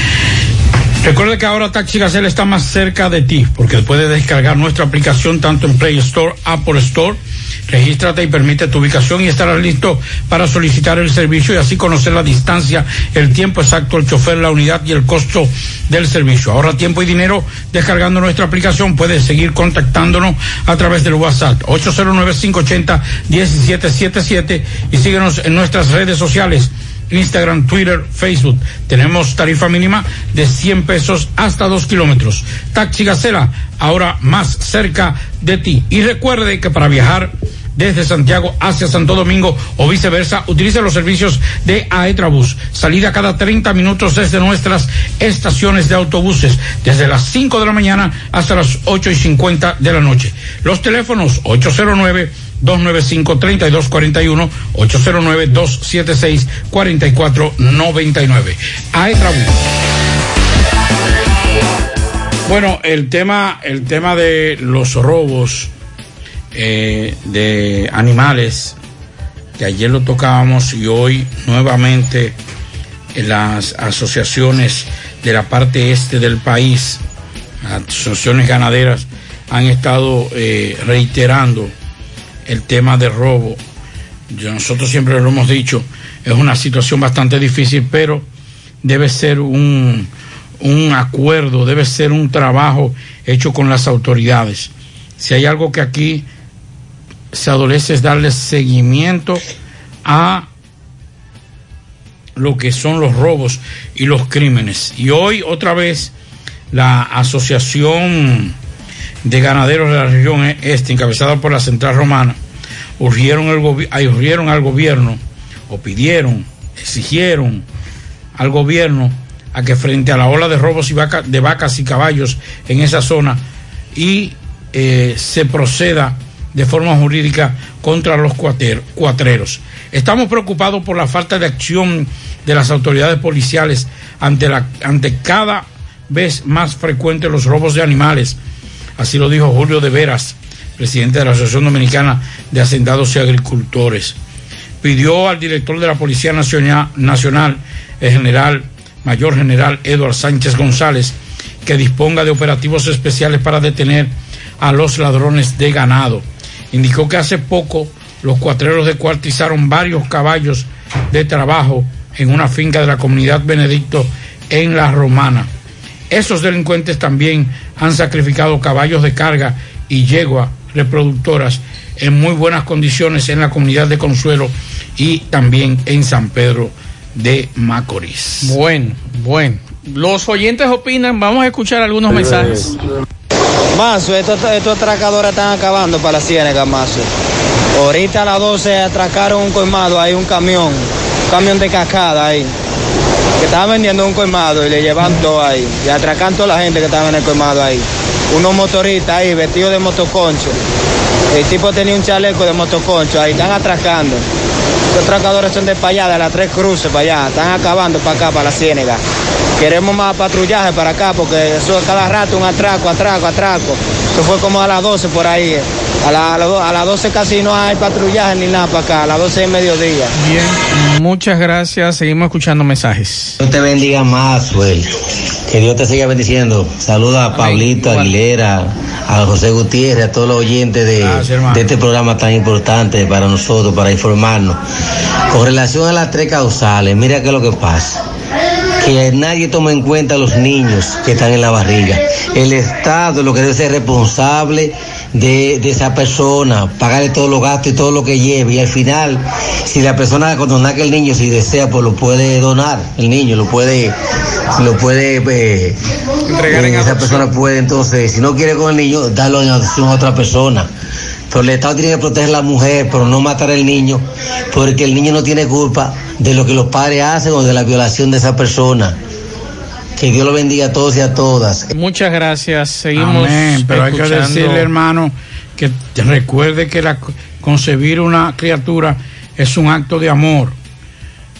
Recuerde que ahora Taxi Gacela está más cerca de ti, porque puedes descargar nuestra aplicación tanto en Play Store, Apple Store, Regístrate y permite tu ubicación y estarás listo para solicitar el servicio y así conocer la distancia, el tiempo exacto, el chofer, la unidad y el costo del servicio. Ahorra tiempo y dinero descargando nuestra aplicación. Puedes seguir contactándonos a través del WhatsApp 809-580-1777 y síguenos en nuestras redes sociales. Instagram, Twitter, Facebook. Tenemos tarifa mínima de 100 pesos hasta 2 kilómetros. Taxi Gacela, ahora más cerca de ti. Y recuerde que para viajar desde Santiago hacia Santo Domingo o viceversa, utilice los servicios de Aetrabús. Salida cada 30 minutos desde nuestras estaciones de autobuses, desde las 5 de la mañana hasta las 8 y 50 de la noche. Los teléfonos 809 295-3241, 809-276-4499. Aetrabús. Bueno, el tema, el tema de los robos eh, de animales, que ayer lo tocábamos y hoy nuevamente en las asociaciones de la parte este del país, asociaciones ganaderas, han estado eh, reiterando el tema de robo. nosotros siempre lo hemos dicho, es una situación bastante difícil, pero debe ser un, un acuerdo, debe ser un trabajo hecho con las autoridades. Si hay algo que aquí se adolece es darle seguimiento a lo que son los robos y los crímenes. Y hoy otra vez la Asociación de Ganaderos de la región este, encabezada por la Central Romana, urgieron, urgieron al gobierno o pidieron, exigieron al gobierno a que frente a la ola de robos y vaca, de vacas y caballos en esa zona y eh, se proceda de forma jurídica contra los cuatreros. Estamos preocupados por la falta de acción de las autoridades policiales ante, la, ante cada vez más frecuentes los robos de animales. Así lo dijo Julio de Veras, presidente de la Asociación Dominicana de Hacendados y Agricultores. Pidió al director de la Policía Nacional, el general, mayor general Eduardo Sánchez González, que disponga de operativos especiales para detener a los ladrones de ganado indicó que hace poco los cuatreros descuartizaron varios caballos de trabajo en una finca de la comunidad Benedicto en La Romana. Esos delincuentes también han sacrificado caballos de carga y yegua reproductoras en muy buenas condiciones en la comunidad de Consuelo y también en San Pedro de Macorís. Bueno, bueno. Los oyentes opinan, vamos a escuchar algunos mensajes. Mazo, estos, estos atracadores están acabando para la ciénaga, Mazo. Ahorita a las 12 atracaron un colmado ahí, un camión, un camión de cascada ahí, que estaba vendiendo un colmado y le llevan todo ahí. Y atracan toda la gente que estaba en el colmado ahí. unos motoristas ahí vestidos de motoconcho. El tipo tenía un chaleco de motoconcho, ahí están atracando. Los atracadores son de para allá, de las tres cruces para allá, están acabando para acá, para la ciénega. Queremos más patrullaje para acá porque eso es cada rato un atraco, atraco, atraco. Eso fue como a las 12 por ahí. A, la- a las do- a las 12 casi no hay patrullaje ni nada para acá, a las 12 de mediodía. Bien, muchas gracias. Seguimos escuchando mensajes. Dios te bendiga más, Suel. Que Dios te siga bendiciendo. Saluda a Pablito Aguilera, a José Gutiérrez, a todos los oyentes de, de este programa tan importante para nosotros, para informarnos. Con relación a las tres causales, mira qué es lo que pasa. Que nadie toma en cuenta a los niños que están en la barriga. El Estado lo que debe ser responsable de, de esa persona, pagarle todos los gastos y todo lo que lleve. Y al final, si la persona cuando nace el niño, si desea, pues lo puede donar. El niño lo puede, lo puede, eh, Entregar en eh, esa persona puede entonces, si no quiere con el niño, darlo en adopción a otra persona. Pero el Estado tiene que proteger a la mujer, pero no matar al niño, porque el niño no tiene culpa de lo que los padres hacen o de la violación de esa persona. Que Dios lo bendiga a todos y a todas. Muchas gracias. Seguimos. Amén, pero hay que decirle, hermano, que te recuerde que la, concebir una criatura es un acto de amor.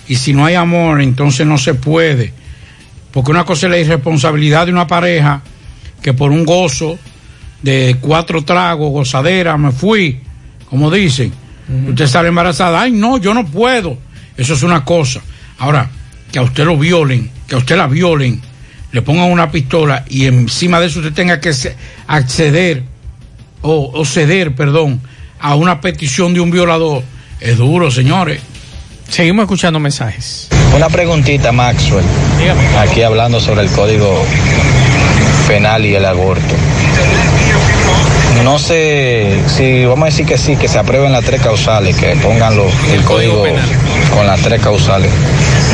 Y si no hay amor, entonces no se puede. Porque una cosa es la irresponsabilidad de una pareja que por un gozo de cuatro tragos, gozadera, me fui, como dicen. Usted sale embarazada, ay no, yo no puedo. Eso es una cosa. Ahora, que a usted lo violen, que a usted la violen, le pongan una pistola y encima de eso usted tenga que acceder o, o ceder, perdón, a una petición de un violador, es duro, señores. Seguimos escuchando mensajes. Una preguntita, Maxwell. Aquí hablando sobre el código penal y el aborto. No sé si vamos a decir que sí, que se aprueben las tres causales, que pongan lo- el código con las tres causales.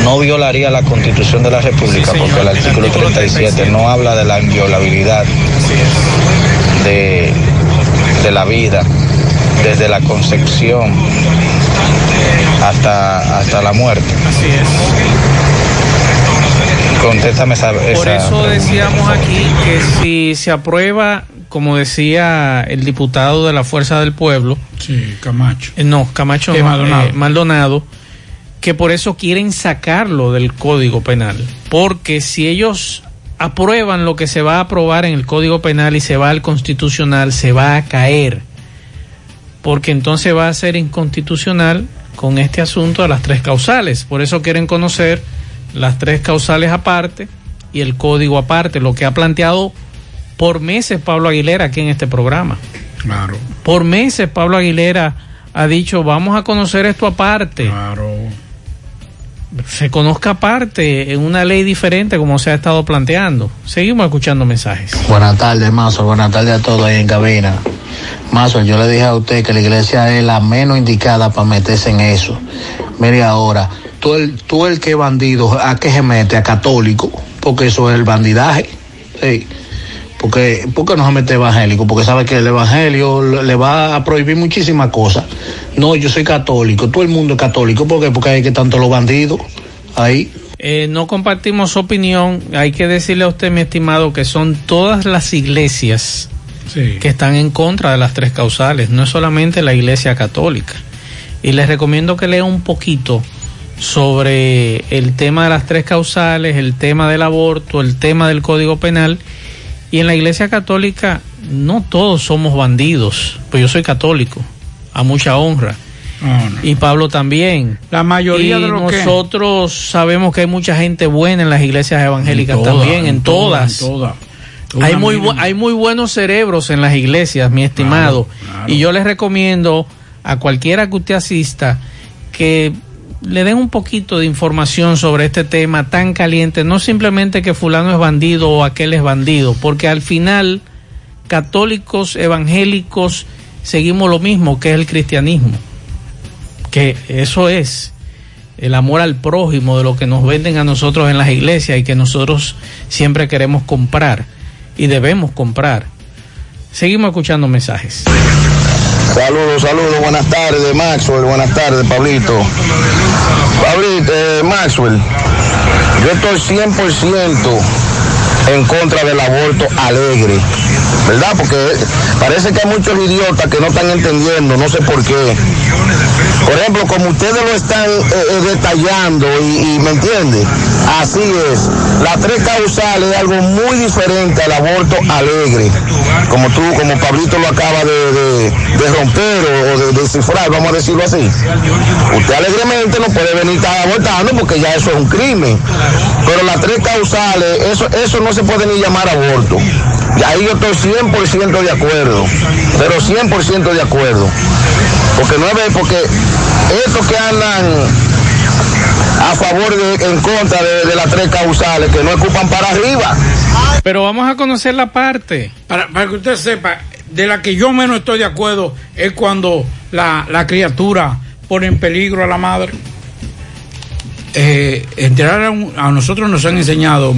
No violaría la constitución de la República, porque el artículo 37 no habla de la inviolabilidad de, de la vida desde la concepción hasta, hasta la muerte. Así es. Contéstame esa, Por esa eso pregunta. decíamos aquí que si se aprueba, como decía el diputado de la Fuerza del Pueblo, Sí, Camacho. eh, no, Camacho Eh, no, Maldonado. eh, Maldonado, que por eso quieren sacarlo del Código Penal, porque si ellos aprueban lo que se va a aprobar en el Código Penal y se va al Constitucional, se va a caer, porque entonces va a ser inconstitucional con este asunto de las tres causales. Por eso quieren conocer las tres causales aparte y el código aparte, lo que ha planteado por meses Pablo Aguilera aquí en este programa. Claro. Por meses Pablo Aguilera ha dicho, vamos a conocer esto aparte. Claro. Se conozca aparte en una ley diferente como se ha estado planteando. Seguimos escuchando mensajes. Buenas tardes, Mazo. Buenas tardes a todos ahí en cabina. Mazo, yo le dije a usted que la iglesia es la menos indicada para meterse en eso. Mire ahora, tú el, tú el que bandido, ¿a qué se mete? A católico, porque eso es el bandidaje. Sí. Porque, ¿Por qué no se mete evangélico? Porque sabe que el evangelio le va a prohibir muchísimas cosas. No, yo soy católico, todo el mundo es católico. ¿Por qué? Porque hay que tanto los bandidos ahí. Eh, no compartimos su opinión. Hay que decirle a usted, mi estimado, que son todas las iglesias que están en contra de las tres causales, no es solamente la iglesia católica. Y les recomiendo que lea un poquito sobre el tema de las tres causales, el tema del aborto, el tema del código penal. Y en la iglesia católica no todos somos bandidos, pues yo soy católico, a mucha honra. Y Pablo también. La mayoría y de los que- nosotros sabemos que hay mucha gente buena en las iglesias evangélicas En también, en, en todas. todas, en. Hay muy, bu- hay muy buenos cerebros en las iglesias, mi estimado. Y yo les recomiendo a cualquiera que usted asista que le den un poquito de información sobre este tema tan caliente. No simplemente que fulano es bandido o aquel es bandido, porque al final católicos, evangélicos, seguimos lo mismo que es el cristianismo. Que eso es el amor al prójimo de lo que nos venden a nosotros en las iglesias y que nosotros siempre queremos comprar y debemos comprar. Seguimos escuchando mensajes. Saludos, saludos, buenas tardes, Maxwell, buenas tardes, Pablito. Pablito, eh, Maxwell, yo estoy 100% en contra del aborto alegre, ¿verdad? Porque parece que hay muchos idiotas que no están entendiendo, no sé por qué. Por ejemplo, como ustedes lo están eh, eh, detallando y, me entiende, así es. Las tres causales es algo muy diferente al aborto alegre, como tú, como Pablito lo acaba de, romper o, de descifrar, vamos a decirlo así. Usted alegremente no puede venir estar abortando porque ya eso es un crimen. Pero las tres causales, eso, eso no se puede ni llamar aborto. Y ahí yo estoy 100% de acuerdo, pero 100% de acuerdo. Porque no es porque estos que andan a favor de, en contra de, de las tres causales, que no ocupan para arriba. Pero vamos a conocer la parte. Para, para que usted sepa, de la que yo menos estoy de acuerdo es cuando la, la criatura pone en peligro a la madre. Eh, entrar a, un- a nosotros nos han enseñado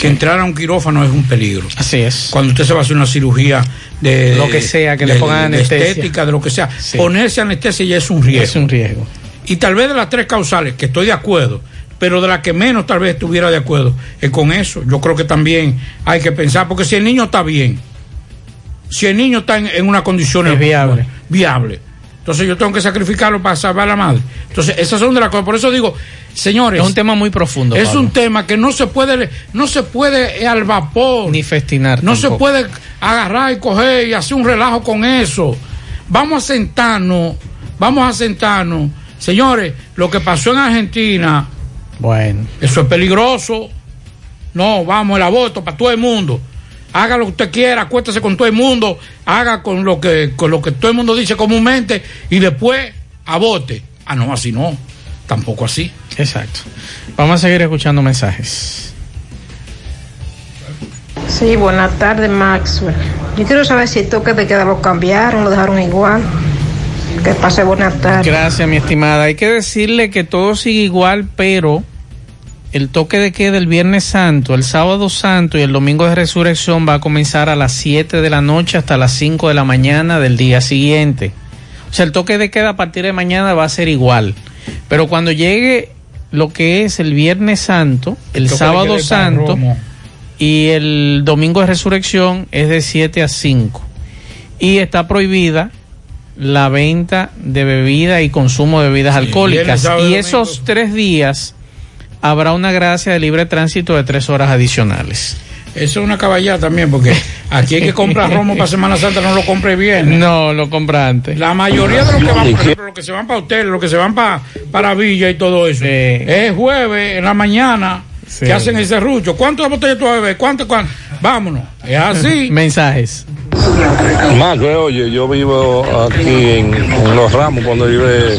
que entrar a un quirófano es un peligro. Así es. Cuando usted se va a hacer una cirugía de Lo que sea, que le pongan de anestesia. estética, de lo que sea, Sí. ponerse anestesia ya es un riesgo. Es un riesgo. Y tal vez de las tres causales, que estoy de acuerdo, pero de las que menos tal vez estuviera de acuerdo, es con eso. Yo creo que también hay que pensar, porque si el niño está bien, si el niño está en, en una condición Es viable. viable, entonces yo tengo que sacrificarlo para salvar a la madre. Entonces, esas son de las cosas. Por eso digo, señores. Es un tema muy profundo. Es Pablo. un tema que no se puede, no se puede eh, al vapor. Ni festinar. No se puede agarrar y coger y hacer un relajo con eso. Vamos a sentarnos, vamos a sentarnos. Señores, lo que pasó en Argentina, Bueno. eso es peligroso. No, vamos, el aborto para todo el mundo. Haga lo que usted quiera, acuéstese con todo el mundo, haga con lo que, con lo que todo el mundo dice comúnmente y después aborte. Ah, no, así no. Tampoco así. Exacto. Vamos a seguir escuchando mensajes. Sí, buenas tardes, Maxwell. Yo quiero saber si el toque de queda lo cambiaron, lo dejaron igual. Que pase buenas tardes. Gracias, mi estimada. Hay que decirle que todo sigue igual, pero el toque de queda el Viernes Santo, el Sábado Santo y el Domingo de Resurrección va a comenzar a las 7 de la noche hasta las 5 de la mañana del día siguiente. O sea, el toque de queda a partir de mañana va a ser igual. Pero cuando llegue lo que es el Viernes Santo, el, Sábado Santo y el Domingo de Resurrección es de 7 a 5. Y está prohibida la venta de bebida y consumo de bebidas alcohólicas. sábado y Y esos tres días habrá una gracia de libre tránsito de tres horas adicionales. Eso es una caballada también, porque aquí hay que comprar romo para Semana Santa, no lo compre bien. No, lo compra antes. La mayoría de los que van, por ejemplo, los que se van para hoteles, los que se van para, para Villa y todo eso, es jueves en la mañana Sí. que hacen ese rucho. ¿Cuántas botellas tú vas a beber? ¿Cuántas? cuántas? Vámonos. Es así. Mensajes. Más que oye, yo vivo aquí en, en Los Ramos cuando vive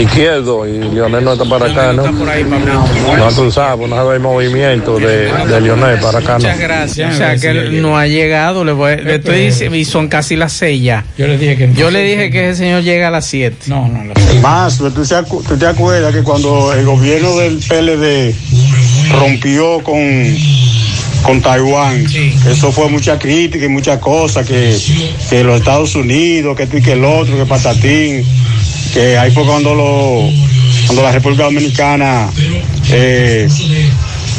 izquierdo y Lionel no está para acá, ¿no? No tú sabes, no hay movimiento de, de Lionel para acá, ¿no? Muchas gracias. O sea, que él no ha llegado. Le, voy- le estoy diciendo, y son casi las seis ya. Yo le dije que Yo le dije que ese señor llega a las siete. No, no. Más, ¿tú acu- tú te acuerdas que cuando el gobierno del PLD rompió con, con Taiwán, eso fue mucha crítica y muchas cosas, que, que los Estados Unidos, que esto y que el otro, que patatín, que ahí fue cuando, lo, cuando la República Dominicana eh,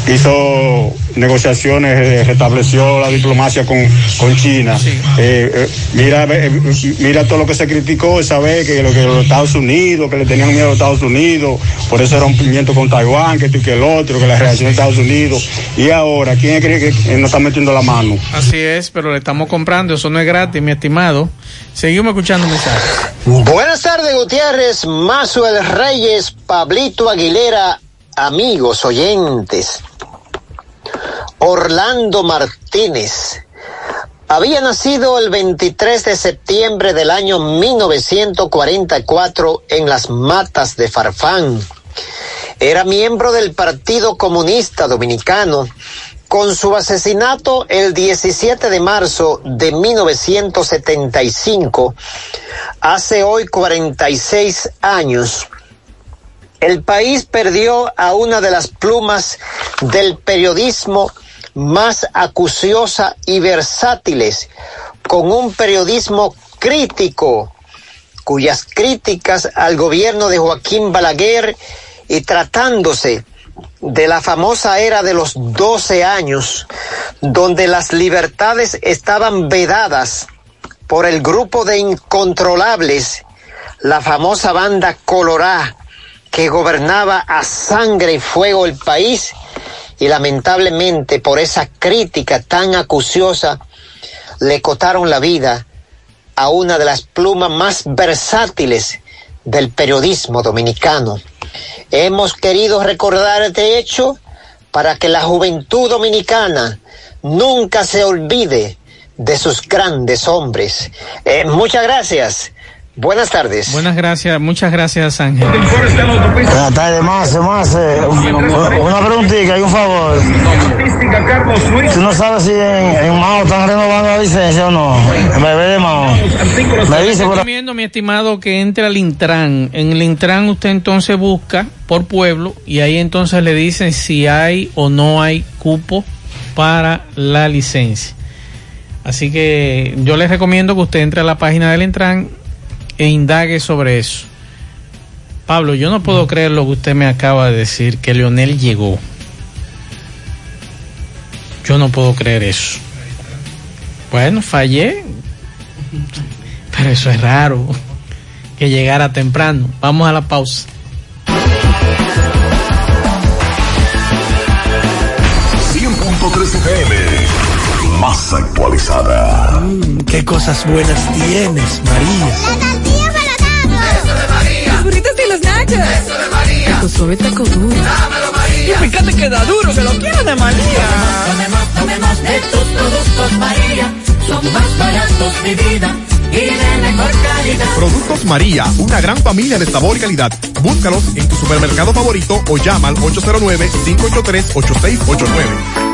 hizo negociaciones, eh, restableció la diplomacia con, con China. Eh, eh, mira, eh, mira todo lo que se criticó esa vez, que, lo, que los Estados Unidos, que le tenían miedo a los Estados Unidos, por ese rompimiento con Taiwán, que esto y que el otro, que la reacción de Estados Unidos. Y ahora, ¿quién cree que nos está metiendo la mano? Así es, pero le estamos comprando. Eso no es gratis, mi estimado. Seguimos escuchando mensajes. Buenas tardes, Gutiérrez, Mazuel Reyes, Pablito Aguilera, amigos oyentes. Orlando Martínez. Había nacido el 23 de septiembre del año 1944 en las matas de Farfán. Era miembro del Partido Comunista Dominicano. Con su asesinato el 17 de marzo de 1975, hace hoy 46 años, el país perdió a una de las plumas del periodismo más acuciosa y versátiles, con un periodismo crítico, cuyas críticas al gobierno de Joaquín Balaguer y tratándose de la famosa era de los 12 años, donde las libertades estaban vedadas por el grupo de incontrolables, la famosa banda Colorá, que gobernaba a sangre y fuego el país, y lamentablemente por esa crítica tan acuciosa, le cotaron la vida a una de las plumas más versátiles del periodismo dominicano. Hemos querido recordar este hecho para que la juventud dominicana nunca se olvide de sus grandes hombres. Eh, muchas gracias. Buenas tardes. Buenas gracias, muchas gracias Ángel. Buenas tardes, más, más. Una preguntita y un favor. Tú no sabes si en, en Mao están renovando la licencia o no. Me ve de Mao. Me dice por recomiendo, mi estimado, que entre al Intran. En el Intran usted entonces busca por pueblo y ahí entonces le dicen si hay o no hay cupo para la licencia. Así que yo les recomiendo que usted entre a la página del Intran e indague sobre eso. Pablo, yo no puedo creer lo que usted me acaba de decir, que Leonel llegó. Yo no puedo creer eso. Bueno, fallé. Pero eso es raro. Que llegara temprano. Vamos a la pausa. 100.3 FM. Más actualizada. Mm, qué cosas buenas tienes, María. Eso de María. Tu suave taco duro. Dámelo, María. Y fíjate que da duro, que lo quiero de María. Tomemos, tomemos de tus productos, María. Son más baratos, mi vida. Y de mejor calidad. Productos María, una gran familia de sabor y calidad. Búscalos en tu supermercado favorito o llama al 809-583-8689.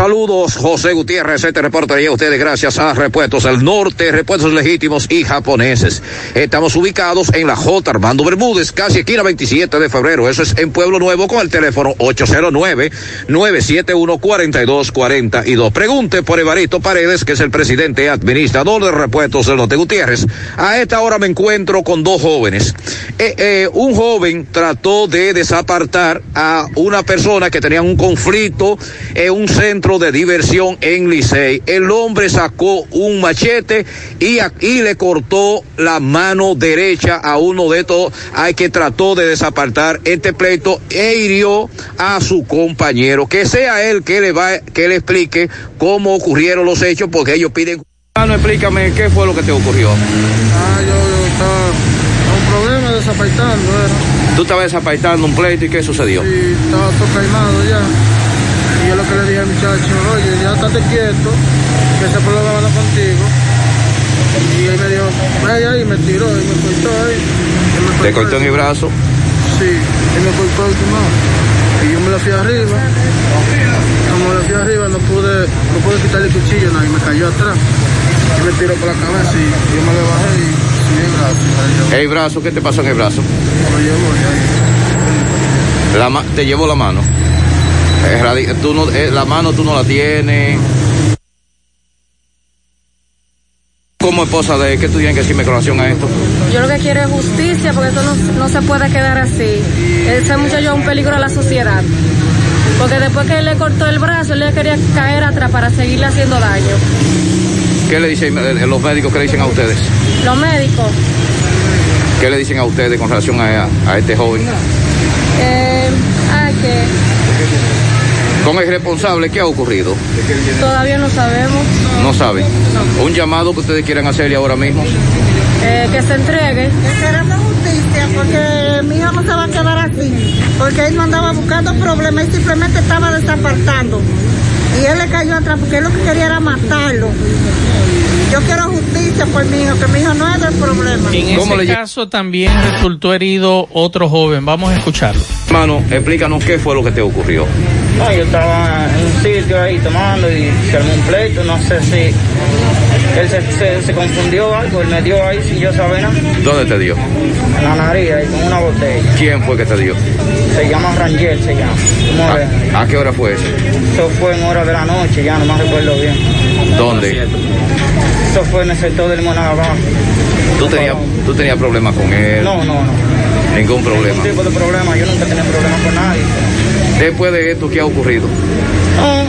Saludos, José Gutiérrez. Este reporte llega a ustedes gracias a Repuestos del Norte, Repuestos Legítimos y Japoneses. Estamos ubicados en la J. Armando Bermúdez, casi esquina 27 de febrero. Eso es en Pueblo Nuevo con el teléfono 809-971-4242. Pregunte por Evaristo Paredes, que es el presidente administrador de Repuestos del Norte Gutiérrez. A esta hora me encuentro con dos jóvenes. Eh, eh, un joven trató de desapartar a una persona que tenía un conflicto en un centro de diversión en Licey. El hombre sacó un machete y, y le cortó la mano derecha a uno de estos hay que trató de desapartar este pleito e hirió a su compañero. Que sea él que le va, que le explique cómo ocurrieron los hechos, porque ellos piden. No, explícame qué fue lo que te ocurrió. Ah, yo, yo estaba un problema desapaitando, era. Tú estabas desapaitando un pleito y qué sucedió. Sí, estaba todo caimado ya. Yo lo que le dije al muchacho, oye, ya estate quieto, que ese problema va contigo. Y él me dijo, vaya y me tiró, y me cortó ahí. y me ¿Te cortó en el brazo? Sí, y me cortó el timón. Y yo me la fui arriba. Como me la fui arriba, no pude, no pude quitar el cuchillo, no, y me cayó atrás. Y me tiró por la cabeza y yo me le bajé y subí el brazo. ¿El brazo? ¿Qué te pasó en el brazo? me lo llevo ahí. La ma- te llevó la mano. Eh, tú no, eh, la mano tú no la tienes. Como esposa de ¿qué tú tienes que decirme con relación a esto? Yo lo que quiero es justicia porque esto no, no se puede quedar así. Ese muchacho es un peligro a la sociedad. Porque después que él le cortó el brazo, él le quería caer atrás para seguirle haciendo daño. ¿Qué le dicen eh, los médicos? ¿Qué le dicen a ustedes? Los médicos, ¿Qué le dicen a ustedes con relación a, a este joven? eh, ay, que Con el responsable, ¿qué ha ocurrido? todavía no sabemos, No saben. Un llamado que ustedes quieran hacerle ahora mismo. eh, que se entregue. Queremos justicia porque mi hijo no se va a quedar así. porque él no andaba buscando problemas, él simplemente estaba desapartando. Y él le cayó atrás porque él lo que quería era matarlo. Yo quiero justicia por mi hijo, que mi hijo no es del problema. En ese caso también resultó herido otro joven. Vamos a escucharlo. Hermano, explícanos qué fue lo que te ocurrió. No, yo estaba en un sitio ahí tomando y se armó un pleito, no sé si él se, se, se confundió algo, él me dio ahí sin yo saber nada, ¿Dónde te dio? en la nariz ahí con una botella. ¿Quién fue que te dio? Se llama Rangel, se llama. moreno. ¿A qué hora fue eso? Eso fue en hora de la noche, ya no me recuerdo bien. ¿Dónde? Eso fue en el sector del Monagaba. ¿Tú tenías, tú tenías problemas con él? No, no, no. Ningún problema. Ningún tipo de problema, yo nunca tenía problemas con nadie. Después de esto, ¿qué ha ocurrido? No,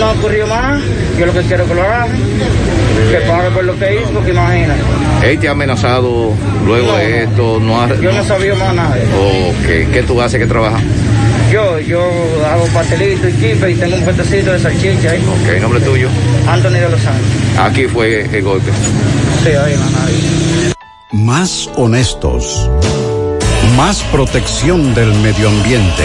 no ocurrió más. Yo lo que quiero es que lo haga. Que pague por lo que hizo, porque imagina. ¿Él te ha amenazado luego de esto? ¿No ha... Yo no sabía más nada. Ok, ¿qué tú haces que trabajas? Yo, yo hago pastelito y chipe y tengo un puestecito de salchicha ahí. Ok, ¿nombre tuyo? Anthony de los Ángeles. Aquí fue el golpe. Sí, ahí la nariz. Más honestos. Más protección del medio ambiente.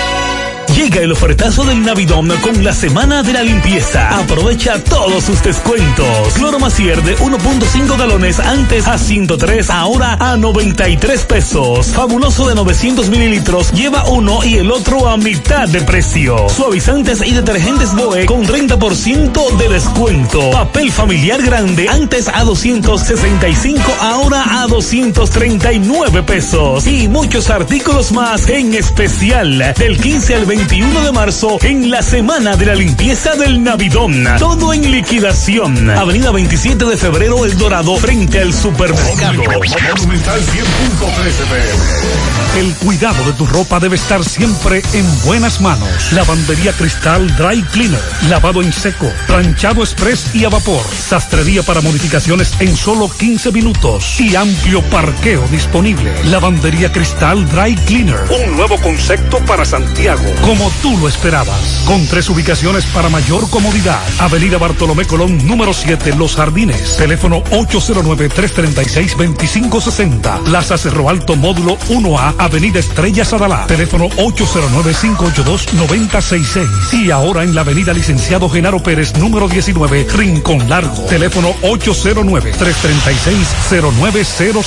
Llega el ofertazo del Navidón con la semana de la limpieza. Aprovecha todos sus descuentos. Cloro Macier de 1.5 galones antes a 103, ahora a 93 pesos. Fabuloso de 900 mililitros lleva uno y el otro a mitad de precio. Suavizantes y detergentes Boe con 30% de descuento. Papel familiar grande antes a 265, ahora a 239 pesos. Y muchos artículos más en especial del 15 al 20 21 de marzo en la semana de la limpieza del Navidón. Todo en liquidación. Avenida 27 de febrero El Dorado frente al supermercado. Monumental 100.13 El cuidado de tu ropa debe estar siempre en buenas manos. Lavandería Cristal Dry Cleaner. Lavado en seco. Planchado express y a vapor. Sastrería para modificaciones en solo 15 minutos. Y amplio parqueo disponible. Lavandería Cristal Dry Cleaner. Un nuevo concepto para Santiago. Como tú lo esperabas. Con tres ubicaciones para mayor comodidad. Avenida Bartolomé Colón, número 7, Los Jardines. Teléfono 809-336-2560. Plaza Cerro Alto, módulo 1A, Avenida Estrella Sadalá. Teléfono 809-582-9066. Y ahora en la Avenida Licenciado Genaro Pérez, número 19, Rincón Largo. Teléfono 809-336-0900.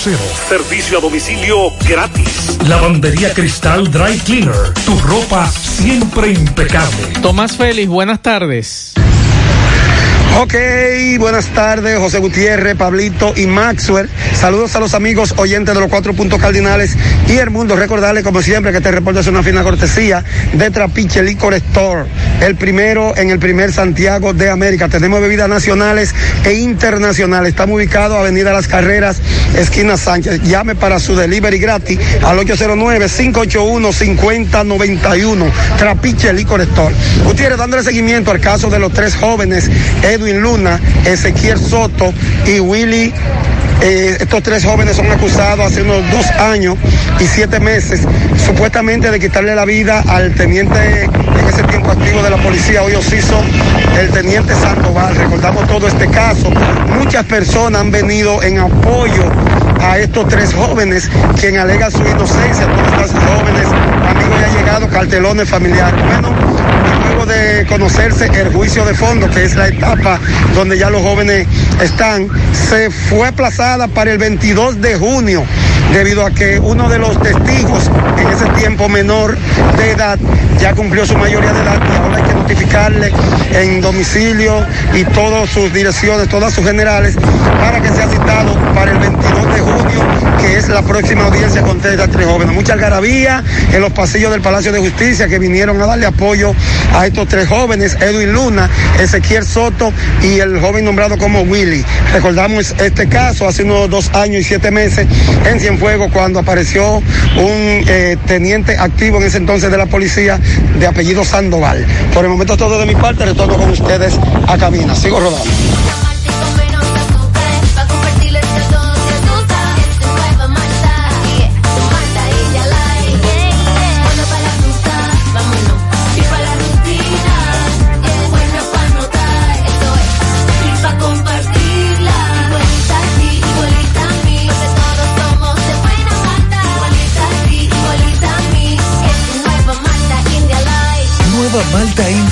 Servicio a domicilio gratis. Lavandería Cristal Dry Cleaner. Tu ropa siempre impecable. Tomás Félix, buenas tardes. Ok, buenas tardes, José Gutiérrez, Pablito y Maxwell. Saludos a los amigos oyentes de los cuatro puntos cardinales y el mundo. Recordarles, como siempre, que este reporte es una fina cortesía de Trapiche Store, el primero en el primer Santiago de América. Tenemos bebidas nacionales e internacionales. Estamos ubicados Avenida Las Carreras, esquina Sánchez. Llame para su delivery gratis al 809-581-5091. Trapiche Liquor Store. Gutiérrez, dándole seguimiento al caso de los tres jóvenes, Edwin Luna, Ezequiel Soto y Willy. Eh, estos tres jóvenes son acusados hace unos dos años y siete meses, supuestamente de quitarle la vida al teniente en ese tiempo activo de la policía, hoy hizo el teniente Sandoval. Recordamos todo este caso. Muchas personas han venido en apoyo a estos tres jóvenes, quien alega su inocencia. Todos estos jóvenes, amigos, ya han llegado cartelones familiares. Bueno, conocerse el juicio de fondo, que es la etapa donde ya los jóvenes están, se fue aplazada para el 22 de junio, debido a que uno de los testigos, en ese tiempo menor de edad, ya cumplió su mayoría de edad y ahora hay que en domicilio y todas sus direcciones, todas sus generales, para que sea citado para el 22 de junio, que es la próxima audiencia con estos tres jóvenes. Mucha algarabía en los pasillos del Palacio de Justicia que vinieron a darle apoyo a estos tres jóvenes, Edwin Luna, Ezequiel Soto y el joven nombrado como Willy. Recordamos este caso hace unos dos años y siete meses en Cienfuegos cuando apareció un eh, teniente activo en ese entonces de la policía de apellido Sandoval. Por el momento todo de mi parte, retorno con ustedes a cabina. Sigo rodando. Malta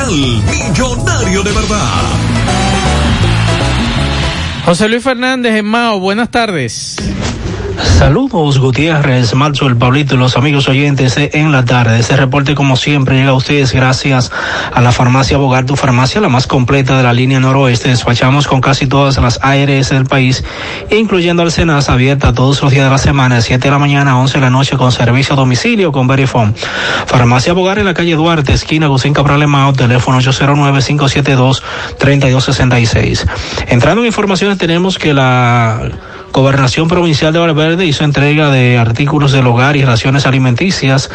millonario de verdad. José Luis Fernández en Mao, buenas tardes. Saludos Gutiérrez, Maxwell, Pablito y los amigos oyentes de En la Tarde. Este reporte como siempre llega a ustedes gracias a la farmacia Bogar, tu farmacia la más completa de la línea noroeste. Despachamos con casi todas las ARS del país, incluyendo al Senas abierta todos los días de la semana, de 7 de la mañana a 11 de la noche con servicio a domicilio con Verifone. Farmacia Bogar en la calle Duarte, esquina Gusín Cabral Mao, teléfono 809-572-3266. Entrando en informaciones tenemos que la Gobernación Provincial de Valverde hizo entrega de artículos del hogar y raciones alimenticias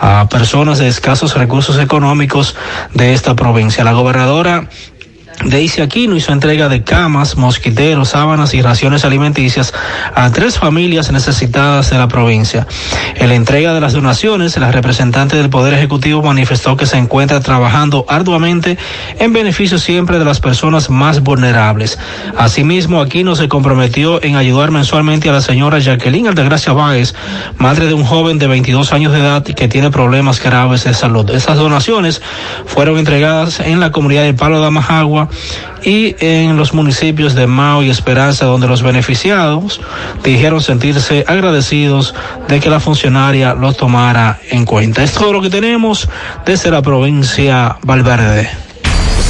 a personas de escasos recursos económicos de esta provincia. La gobernadora Daisy Aquino hizo entrega de camas, mosquiteros, sábanas y raciones alimenticias a tres familias necesitadas de la provincia. En la entrega de las donaciones, la representante del Poder Ejecutivo manifestó que se encuentra trabajando arduamente en beneficio siempre de las personas más vulnerables. Asimismo, Aquino se comprometió en ayudar mensualmente a la señora Jacqueline Altagracia Báez, madre de un joven de 22 años de edad que tiene problemas graves de salud. Estas donaciones fueron entregadas en la comunidad de Palo de Amajagua y en los municipios de Mao y Esperanza, donde los beneficiados dijeron sentirse agradecidos de que la funcionaria los tomara en cuenta. Es todo lo que tenemos desde la provincia Valverde.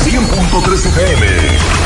100.3 FM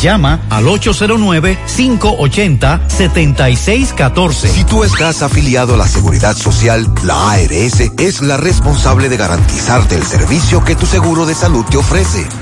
Llama al 809-580-7614. Si tú estás afiliado a la Seguridad Social, la ARS es la responsable de garantizarte el servicio que tu seguro de salud te ofrece.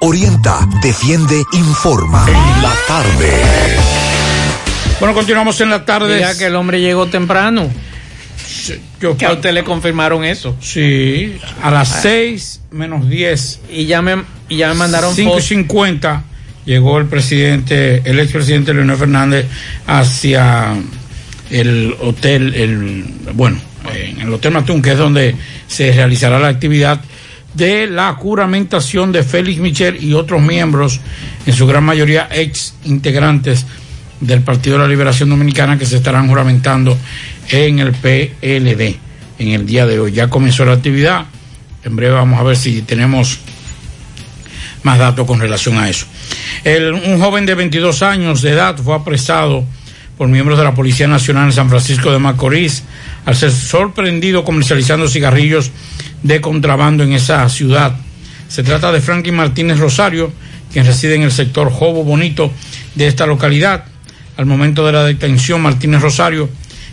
Orienta, defiende, informa. En la tarde. Bueno, continuamos en la tarde. Ya que el hombre llegó temprano. Yo, que a usted le confirmaron eso. Sí, a las 6 menos 10. Y ya me, y ya me mandaron 5 y 50 llegó el presidente, el expresidente Leonel Fernández hacia el hotel, el, bueno, en el Hotel Matún, que es donde se realizará la actividad de la juramentación de Félix Michel y otros miembros, en su gran mayoría ex integrantes del Partido de la Liberación Dominicana, que se estarán juramentando en el PLD en el día de hoy. Ya comenzó la actividad, en breve vamos a ver si tenemos más datos con relación a eso. El, un joven de 22 años de edad fue apresado por miembros de la Policía Nacional en San Francisco de Macorís al ser sorprendido comercializando cigarrillos de contrabando en esa ciudad. Se trata de Franklin Martínez Rosario, quien reside en el sector Jobo Bonito de esta localidad. Al momento de la detención, Martínez Rosario,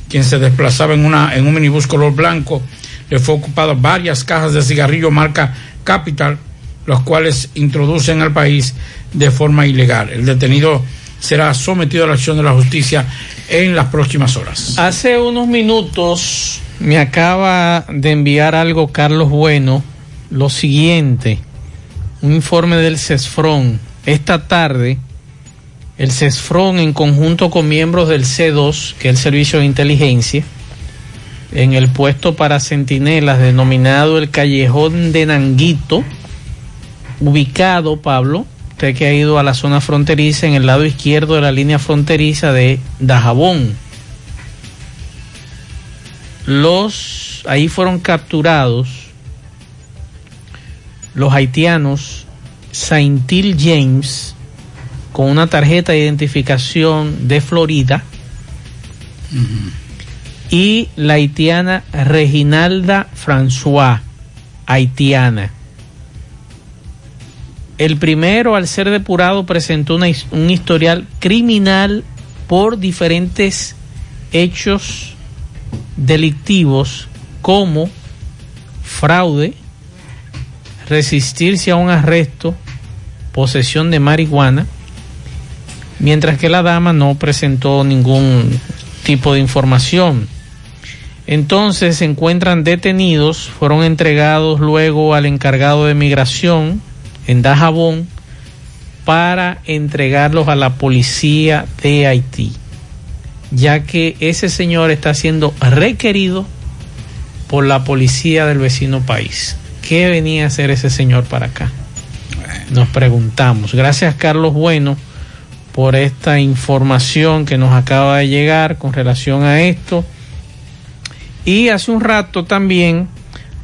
quien se desplazaba en, una, en un minibús color blanco, le fue ocupado varias cajas de cigarrillo marca Capital, los cuales introducen al país de forma ilegal. El detenido será sometido a la acción de la justicia en las próximas horas. Hace unos minutos me acaba de enviar algo Carlos Bueno lo siguiente, un informe del CESFRON. Esta tarde, el CESFRON en conjunto con miembros del C2, que es el Servicio de Inteligencia, en el puesto para centinelas denominado el Callejón de Nanguito, ubicado, Pablo, que ha ido a la zona fronteriza en el lado izquierdo de la línea fronteriza de Dajabón. Los ahí fueron capturados los haitianos Saintil James con una tarjeta de identificación de Florida y la haitiana Reginalda François, haitiana. El primero, al ser depurado, presentó un historial criminal por diferentes hechos delictivos como fraude, resistirse a un arresto, posesión de marihuana, mientras que la dama no presentó ningún tipo de información. Entonces se encuentran detenidos, fueron entregados luego al encargado de migración en Dajabón para entregarlos a la policía de Haití, ya que ese señor está siendo requerido por la policía del vecino país. ¿Qué venía a hacer ese señor para acá? Nos preguntamos. Gracias Carlos Bueno por esta información que nos acaba de llegar con relación a esto. Y hace un rato también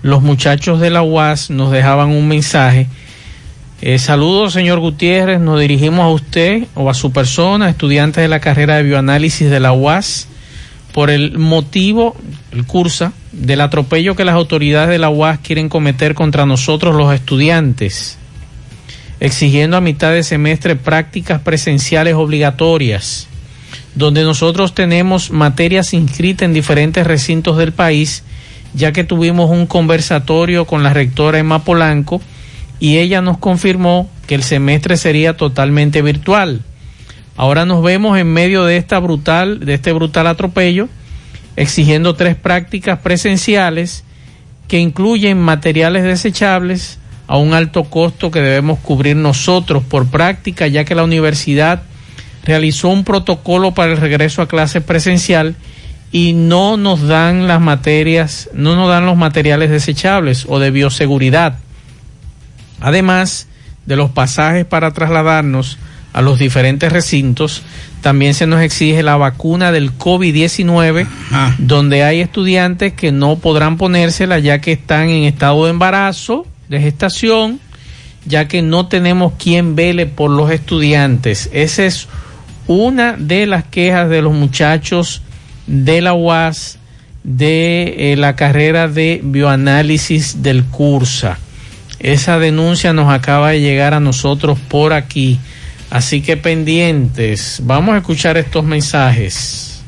los muchachos de la UAS nos dejaban un mensaje. Eh, saludos, señor Gutiérrez. Nos dirigimos a usted o a su persona, estudiantes de la carrera de bioanálisis de la UAS, por el motivo, el cursa, del atropello que las autoridades de la UAS quieren cometer contra nosotros los estudiantes, exigiendo a mitad de semestre prácticas presenciales obligatorias donde nosotros tenemos materias inscritas en diferentes recintos del país, ya que tuvimos un conversatorio con la rectora Emma Polanco y ella nos confirmó que el semestre sería totalmente virtual. Ahora nos vemos en medio de esta brutal, de este brutal atropello, exigiendo tres prácticas presenciales que incluyen materiales desechables a un alto costo que debemos cubrir nosotros por práctica, ya que la universidad realizó un protocolo para el regreso a clase presencial y no nos dan las materias, no nos dan los materiales desechables o de bioseguridad. Además de los pasajes para trasladarnos a los diferentes recintos, también se nos exige la vacuna del COVID-19, donde hay estudiantes que no podrán ponérsela ya que están en estado de embarazo, de gestación, ya que no tenemos quien vele por los estudiantes. Esa es una de las quejas de los muchachos de la UAS de eh, la carrera de bioanálisis del Cursa. Esa denuncia nos acaba de llegar a nosotros por aquí. Así que pendientes, vamos a escuchar estos mensajes.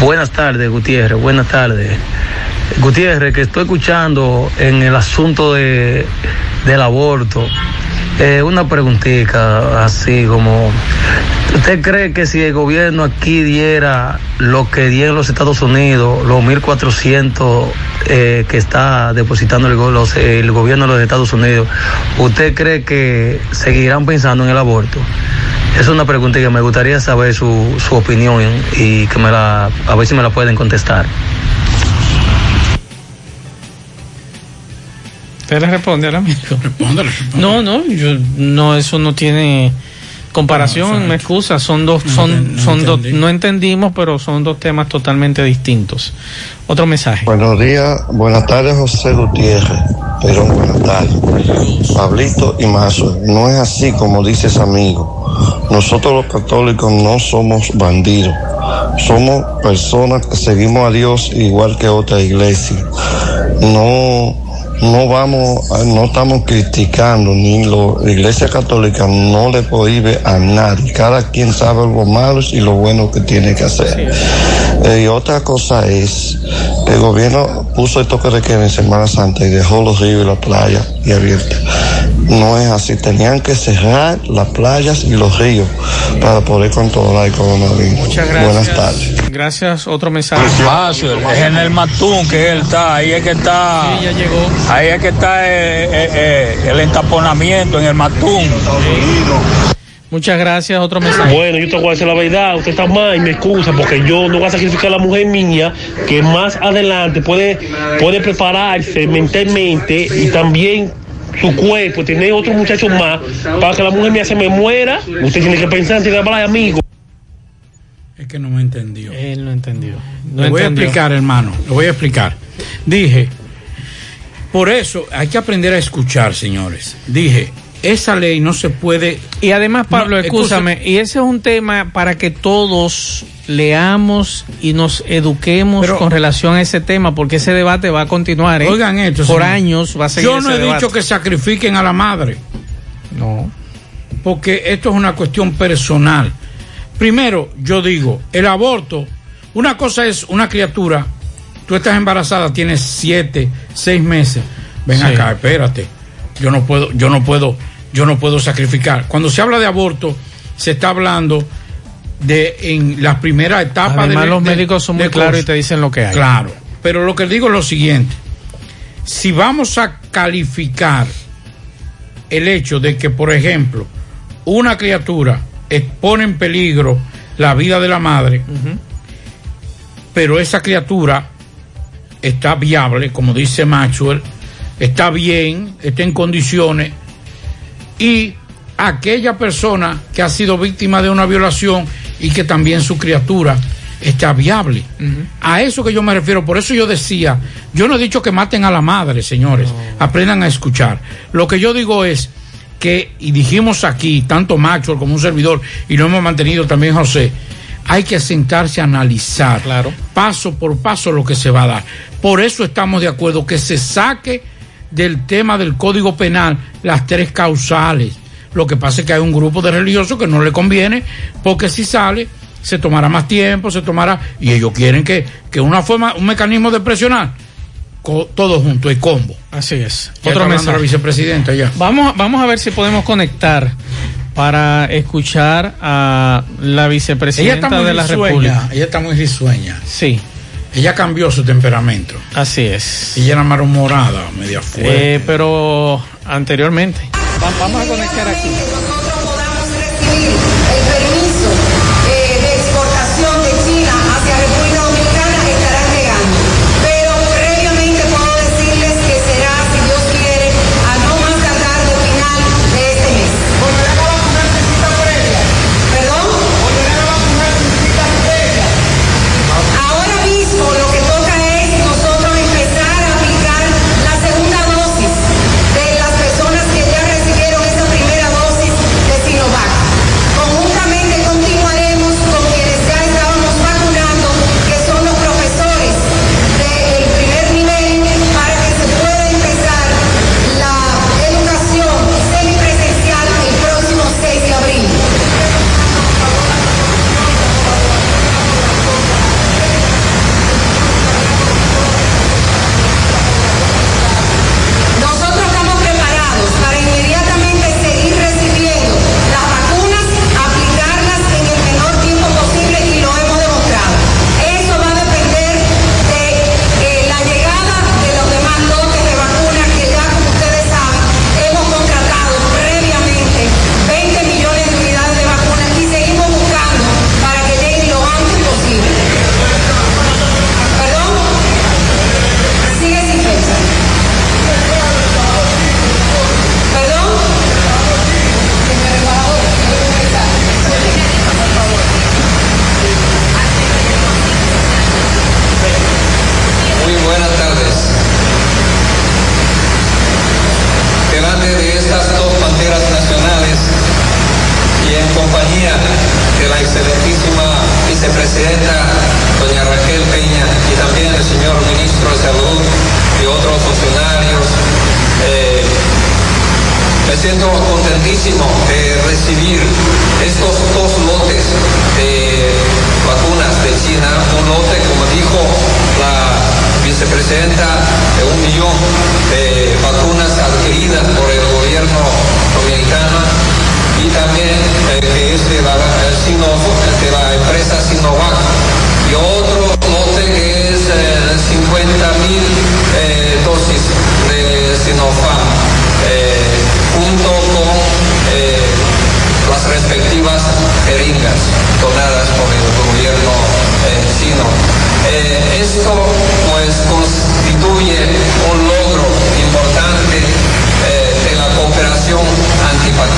Buenas tardes, Gutiérrez. Buenas tardes. Gutiérrez, que estoy escuchando en el asunto de, del aborto. Eh, una preguntita así como, ¿usted cree que si el gobierno aquí diera lo que dio en los Estados Unidos, los 1.400 eh, que está depositando el, los- el gobierno de los Estados Unidos, ¿usted cree que seguirán pensando en el aborto? Es una pregunta que me gustaría saber su, su opinión y que me la, a ver si me la pueden contestar. ¿Usted le responde al amigo? No, no, yo, no, eso no tiene comparación, me excusa, son dos, son, son dos, no entendimos, pero son dos temas totalmente distintos. Otro mensaje. Buenos días, buenas tardes José Gutiérrez, pero buenas tardes. Pablito y Mazo, no es así como dices amigo. Nosotros los católicos no somos bandidos, somos personas que seguimos a Dios igual que otra iglesia. No, no vamos, a- no estamos criticando, ni lo- la iglesia católica no le prohíbe a nadie. Cada quien sabe lo malo y lo bueno que tiene que hacer. Eh, y otra cosa es el gobierno puso el toque de queda en Semana Santa y dejó los ríos y la playa y abierta. No es así, tenían que cerrar las playas y los ríos para poder controlar el coronavirus. Muchas gracias. Buenas tardes. Gracias, otro mensaje. Fácil, es en el Matún que él está, ahí es que está. Sí, ya llegó. Ahí es que está eh, eh, eh, el entaponamiento en el Matún. Muchas gracias, otro mensaje. Bueno, yo te voy a decir la verdad, usted está mal y me excusa porque yo no voy a sacrificar a la mujer mía que más adelante puede, puede prepararse mentalmente y también su cuerpo, tener otros muchachos más para que la mujer mía se me muera. Usted tiene que pensar antes de hablar, amigo. Es que no me entendió. Él no entendió. No Le voy a explicar, hermano. Lo voy a explicar. Dije, por eso hay que aprender a escuchar, señores. Dije, esa ley no se puede. Y además, Pablo, No, escúchame, y ese es un tema para que todos leamos y nos eduquemos Pero- con relación a ese tema, porque ese debate va a continuar. ¿eh? Oigan esto. Por señor. años va a seguir Yo no ese he debate. dicho que sacrifiquen a la madre. No. Porque esto es una cuestión personal. Primero, yo digo, el aborto, una cosa es una criatura, tú estás embarazada, tienes siete, seis meses. Ven Sí. acá, espérate. Yo no puedo, yo no puedo, yo no puedo sacrificar. Cuando se habla de aborto, se está hablando de en las primeras etapas Además, del- los médicos son muy claros y te dicen lo que hay. Claro, pero lo que digo es lo siguiente. Si vamos a calificar el hecho de que, por ejemplo, una criatura expone en peligro la vida de la madre, pero esa criatura está viable, como dice Maxwell, está bien, está en condiciones, y aquella persona que ha sido víctima de una violación y que también su criatura está viable. A eso que yo me refiero, por eso yo decía, yo no he dicho que maten a la madre, señores, aprendan a escuchar. Lo que yo digo es que, y dijimos aquí, tanto Maxwell como un servidor, y lo hemos mantenido también José, hay que sentarse a analizar paso por paso lo que se va a dar. Por eso estamos de acuerdo que se saque del tema del Código Penal las tres causales. Lo que pasa es que hay un grupo de religiosos que no le conviene, porque si sale, se tomará más tiempo, se tomará, y ellos quieren que, que una forma, un mecanismo de presionar, todo junto, el combo. Así es. Ya Otro mensaje. la vicepresidenta ya. Vamos, vamos a ver si podemos conectar para escuchar a la vicepresidenta de la risueña, República. ella está muy risueña. Sí. Ella cambió su temperamento. Así es. Ella era malhumorada, media fuerte. Eh, pero anteriormente. Vamos a conectar aquí.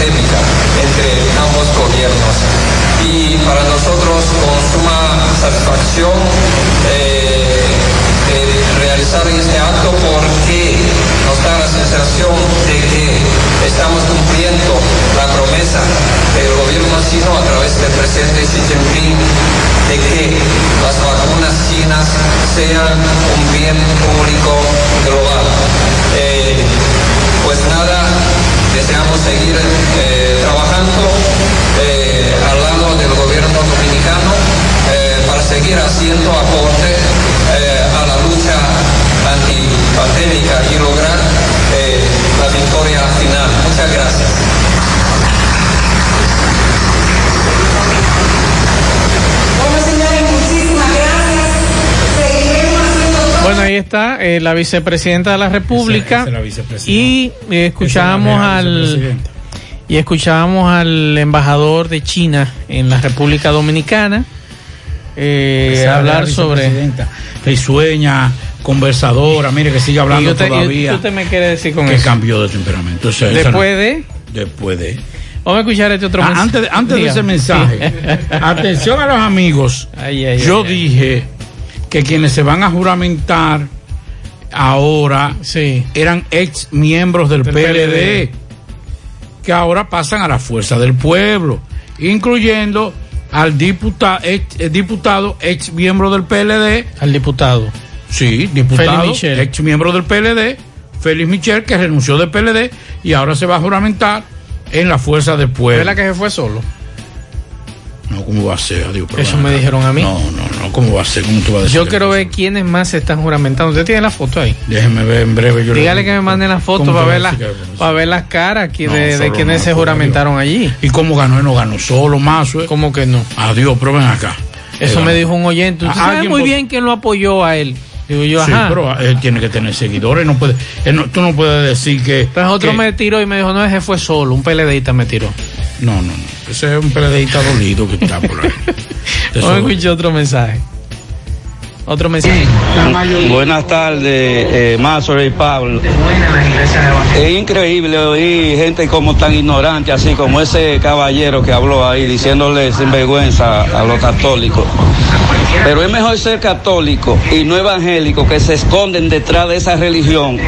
polémica entre ambos gobiernos. Y para nosotros con suma satisfacción eh, eh, realizar este acto porque nos da la sensación de que estamos cumpliendo la promesa del gobierno chino a través del presidente Xi Jinping de que las vacunas chinas sean un bien público global. Eh, pues nada, deseamos seguir eh, trabajando eh, al lado del gobierno dominicano eh, para seguir haciendo aporte a la lucha antipandémica y lograr la victoria final. Bueno, ahí está eh, la vicepresidenta de la República Esa la y eh, escuchábamos al y escuchábamos al embajador de China en la República Dominicana eh, hablar sobre. Risueña, conversadora, mire que sigue hablando Y y todavía. usted me quiere decir con que eso? cambió de temperamento. O sea, después de Después de. vamos a escuchar este otro Ah, mensaje. antes de, antes de ese mensaje, atención a los amigos. Ay, ay, Yo ay. dije que quienes se van a juramentar ahora eran ex miembros del, Del PLD, PLD. que ahora pasan a la fuerza del pueblo, incluyendo al diputado ex, eh, diputado ex miembro del PLD. al diputado Sí, diputado, ex miembro del PLD, Félix Michel, que renunció del PLD y ahora se va a juramentar en la fuerza del pueblo. ¿Verdad que se fue solo? No, ¿cómo va a ser? Adiós, pero Eso me acá. dijeron a mí. No, no, no, ¿cómo va a ser? ¿Cómo tú vas a decir? Yo quiero ver quiénes más se están juramentando. Usted tiene la foto ahí. Déjeme ver en breve. Yo le- Dígale que me manden la foto ¿Cómo para ver, para ver las caras aquí No, de, quienes se juramentaron allí. ¿Y cómo ganó? No ganó solo, más. ¿eh? ¿Cómo que no? Adiós, pero ven acá. Eso Él me dijo un oyente. Usted Ah, sabe muy bien quién lo apoyó a él. Digo yo, Sí, ajá. pero él tiene que tener seguidores. No puede, él no- tú no puedes decir que. Entonces otro que- me tiró y me dijo, no, ese fue solo, un PLDista me tiró. No, no, no. Ese es un PLDista dolido que está por ahí. Vamos a escuchar otro mensaje. Otro mensaje. Buenas tardes, eh, y Pablo. Es increíble oír gente como tan ignorante, así como ese caballero que habló ahí, diciéndole sinvergüenza a los católicos. Pero es mejor ser católico y no evangélico que se esconden detrás de esa religión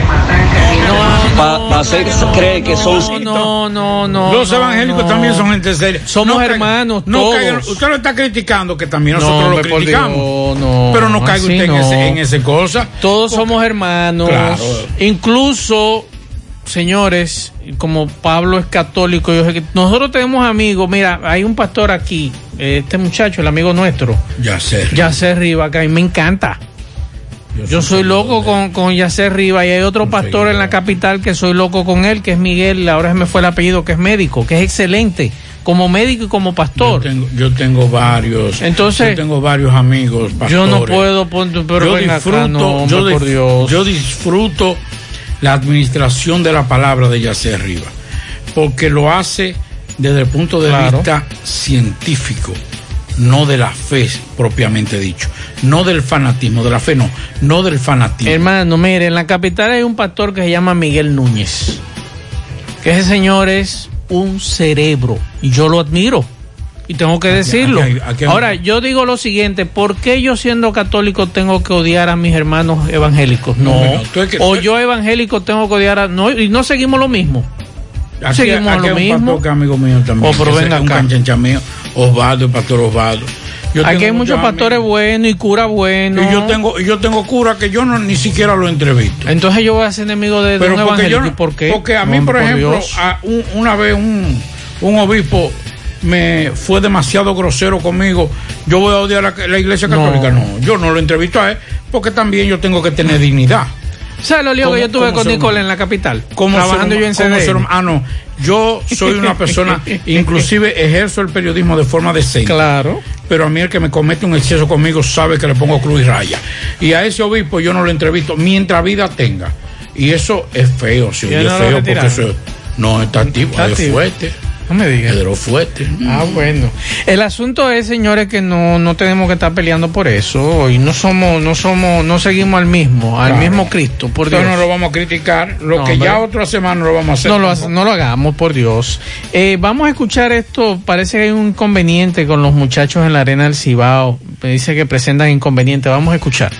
para hacer creer que son... No, no, no. Los evangélicos no. también son gente seria. Somos No hermanos, no todos. usted lo está criticando, que también No, nosotros lo criticamos. Dios, no, pero no caiga usted en, ese, en ese cosa. Todos somos hermanos. Claro. Incluso, señores, como Pablo es católico, yo sé que nosotros tenemos amigos. Mira, hay un pastor aquí, este muchacho, el amigo nuestro, Ya sé. Yacer Riva, que a mí me encanta. Yo soy loco con, con Yacer Riva y hay otro pastor en la capital que soy loco con él, que es Miguel, ahora se me fue el apellido, que es médico, que es excelente, como médico y como pastor. Yo tengo, yo tengo varios. Entonces- yo tengo varios amigos. Yo no pastores. puedo, pero yo acá, disfruto, no, hombre, yo, por Dios. yo disfruto la administración de la palabra de Yacer Riva, porque lo hace desde el punto de Claro. vista científico, no de la fe propiamente dicho, no del fanatismo, de la fe no, no del fanatismo. Hermano, mire, en la capital hay un pastor que se llama Miguel Núñez. Que ese señor es un cerebro. Y yo lo admiro. Y tengo que decirlo. aquí aquí Ahora, yo digo lo siguiente: ¿por qué yo siendo católico tengo que odiar a mis hermanos evangélicos? No. No, no, tú es que- o yo evangélico tengo que odiar a. No, y no seguimos lo mismo. Aquí, seguimos aquí lo hay un mismo. pastor que es amigo mío también. Oh, pero venga un acá. mío, Osvaldo, el pastor Osvaldo. Yo Aquí tengo hay muchos amigos. pastores buenos y curas buenos. Y yo tengo, y yo tengo cura que yo no ni siquiera lo entrevisto. Entonces yo voy a ser enemigo de, de Pero un porque yo evangélico. no- ¿Y por qué? Porque a mí, por ejemplo, a un- una vez un, un obispo me fue demasiado grosero conmigo. Yo voy a odiar a la, la iglesia No. católica. No. yo no lo entrevisto a él porque también yo tengo que tener dignidad. ¿Sabes lo lío que ¿Cómo- yo tuve con Nicole en la capital? Como trabajando ser yo en CDN. Ah, no. Yo soy una persona, inclusive ejerzo el periodismo de forma decente. Claro. Pero a mí el que me comete un exceso conmigo sabe que le pongo cruz y raya. Y a ese obispo yo no lo entrevisto mientras vida tenga. Y eso es feo, sí, ¿Y es no feo porque eso no está activo, Está es fuerte. No me digas. Lo fuerte. Ah, bueno. El asunto es, señores, que no, no tenemos que estar peleando por eso y no somos, no somos, no seguimos al mismo, al Claro. mismo Cristo, por Dios. No lo vamos a criticar. Lo No, que hombre. ya otra semana no lo vamos a hacer. No lo, tampoco. hace- no lo hagamos, por Dios. Eh, vamos a escuchar esto. Parece que hay un inconveniente con los muchachos en la arena del Cibao. Me dice que presentan inconveniente. Vamos a escuchar.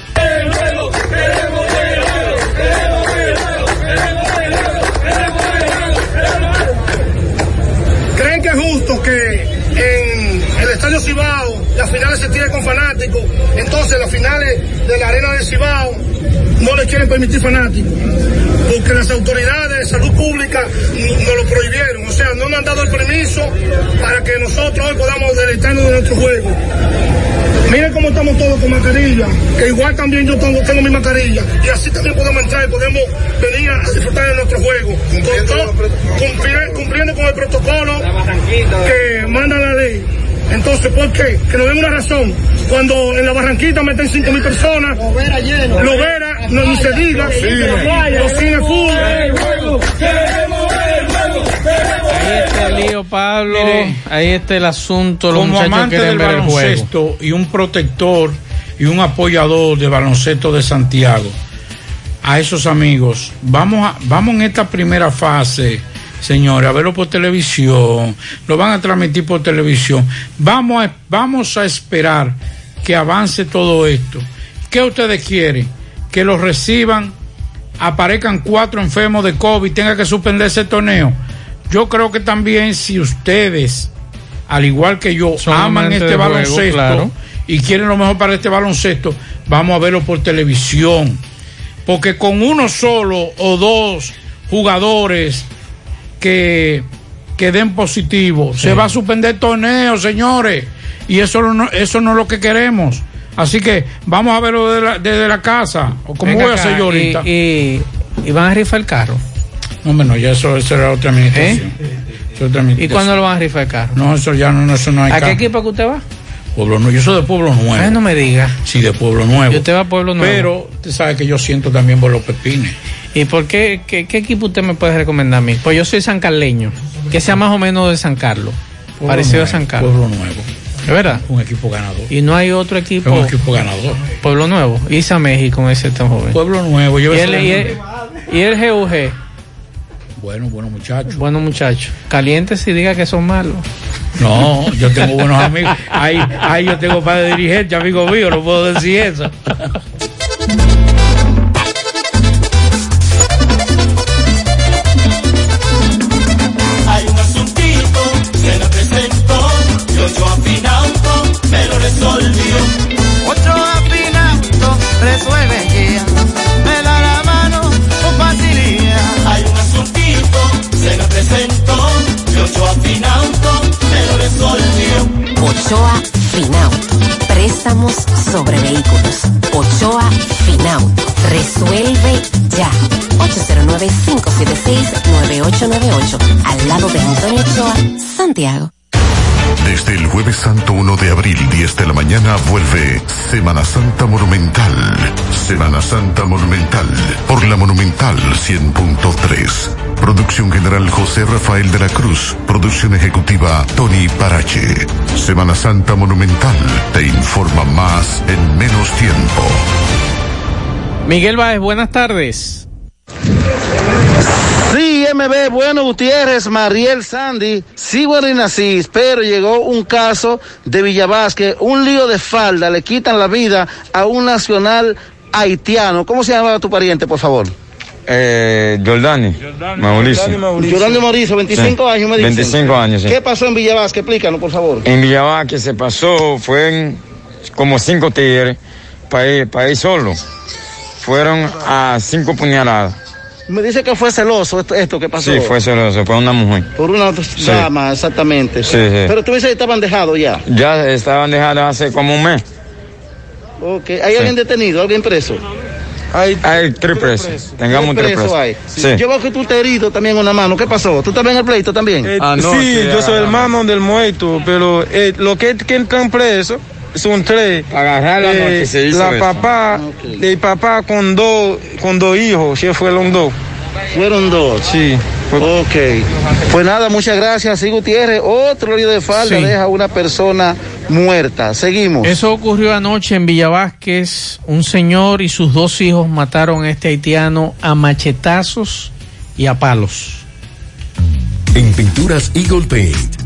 Fanáticos, entonces las finales de la Arena de Cibao no le quieren permitir fanáticos, porque las autoridades de salud pública nos lo prohibieron, o sea, no nos han dado el permiso para que nosotros hoy podamos deleitarnos de nuestro juego. Miren cómo estamos todos con mascarilla, que igual también yo tengo, tengo mi mascarilla, y así también podemos entrar y podemos venir a disfrutar de nuestro juego, con todo- cumplir- cumpliendo con el protocolo que manda la ley. Entonces, ¿por qué? Que nos den una razón. Cuando en la Barranquita meten 5 mil personas, lo vera lleno, lo vera, no ni se diga, los cines full. Ahí está el lío, Pablo. Mire, ahí está el asunto. Los como muchachos amante del ver el juego. baloncesto y un protector y un apoyador de baloncesto de Santiago, a esos amigos, vamos a, vamos en esta primera fase, señores, a verlo por televisión, lo van a transmitir por televisión. Vamos a, vamos a esperar que avance todo esto. ¿Qué ustedes quieren? Que los reciban, aparezcan cuatro enfermos de COVID, tenga que suspenderse el torneo. Yo creo que también si ustedes, al igual que yo, aman este juego, baloncesto claro. y quieren lo mejor para este baloncesto, vamos a verlo por televisión. Porque con uno solo o dos jugadores que, que den positivo, se va a suspender el torneo, señores. Y eso no, eso no es lo que queremos. Así que vamos a verlo desde la, desde la casa. O como Venga voy a hacer yo ahorita. Y, y- y van a rifar el carro. No, bueno, ya eso, eso era otra administración. Eso otra ¿Y cuándo lo van a rifar el carro? No, eso ya no, eso no hay ¿A qué equipo que usted va? Pueblo Nuevo. Yo soy de Pueblo Nuevo. Ay, no me diga. Sí, de Pueblo Nuevo. Y usted va a Pueblo Nuevo. Pero usted sabe que yo siento también por los pepines. ¿Y por qué, qué, qué equipo usted me puede recomendar a mí? Pues yo soy sancarleño, que sea más o menos de San Carlos, Pueblo parecido a San Carlos. Pueblo Nuevo. ¿Es verdad? Un equipo ganador. Y no hay otro equipo. Es un equipo ganador. Pueblo Nuevo. Isa México, ese tan joven. Pueblo Nuevo. y, Yo el, y, el, y el GUG. Bueno, bueno, muchachos. Bueno, muchachos. Calientes y diga que son malos. No, yo tengo buenos amigos. Ahí, ahí yo tengo padre dirigente, amigo mío, no puedo decir eso. Resolvió. Ocho afinauto resuelve ya, me da la mano con facilidad. Hay un asuntito, se me presentó y ocho afinauto me lo resolvió. Ochoa Finauto. Préstamos sobre vehículos. Ochoa Finauto. Resuelve ya. 809-576-9898. Al lado de Antonio Ochoa, Santiago. Desde el jueves santo 1 de abril, 10 de la mañana, vuelve Semana Santa Monumental. Semana Santa Monumental por la Monumental 100.3. Producción general José Rafael de la Cruz. Producción ejecutiva Tony Parache. Semana Santa Monumental te informa más en menos tiempo. Miguel Báez, buenas tardes. Sí, MB, bueno, Gutiérrez, Mariel Sandy, sí, bueno y nací, pero llegó un caso de Villavasque, un lío de falda, le quitan la vida a un nacional haitiano. ¿Cómo se llama tu pariente, por favor? Eh, Jordani, Mauricio. Giordano Mauricio, 25 Sí, años, me dice. 25 años, sí. ¿Qué pasó en Villavasque? Explícanos, por favor. En Villabá que se pasó, fueron como cinco tigres para ir, para ir solo. Fueron a cinco puñaladas. Me dice que fue celoso esto, esto que pasó. Sí, fue celoso, fue una mujer. Por una Sí. dama, exactamente. Sí, sí. Pero tú dices que estaban dejados ya. Ya estaban dejados hace como un mes. Ok, ¿hay alguien detenido, alguien preso? Hay, hay tres presos. Tengamos ¿Qué tres preso presos. hay? Sí. Yo veo que tú te herido también una mano. ¿Qué pasó? ¿Tú también en el pleito también? Ah, no, sí, yo soy agarraron. hermano del muerto, pero eh, lo que, que están presos son tres. Agarrar la noche se hizo La eso. papá, el papá con dos, con dos hijos, sí fueron dos. Fueron dos. Sí. Ok. Pues nada, muchas gracias. Sí, Gutiérrez. Otro lío de falda Sí. deja a una persona muerta. Seguimos. Eso ocurrió anoche en Villa Vázquez. Un señor y sus dos hijos mataron a este haitiano a machetazos y a palos. En Pinturas Eagle Paint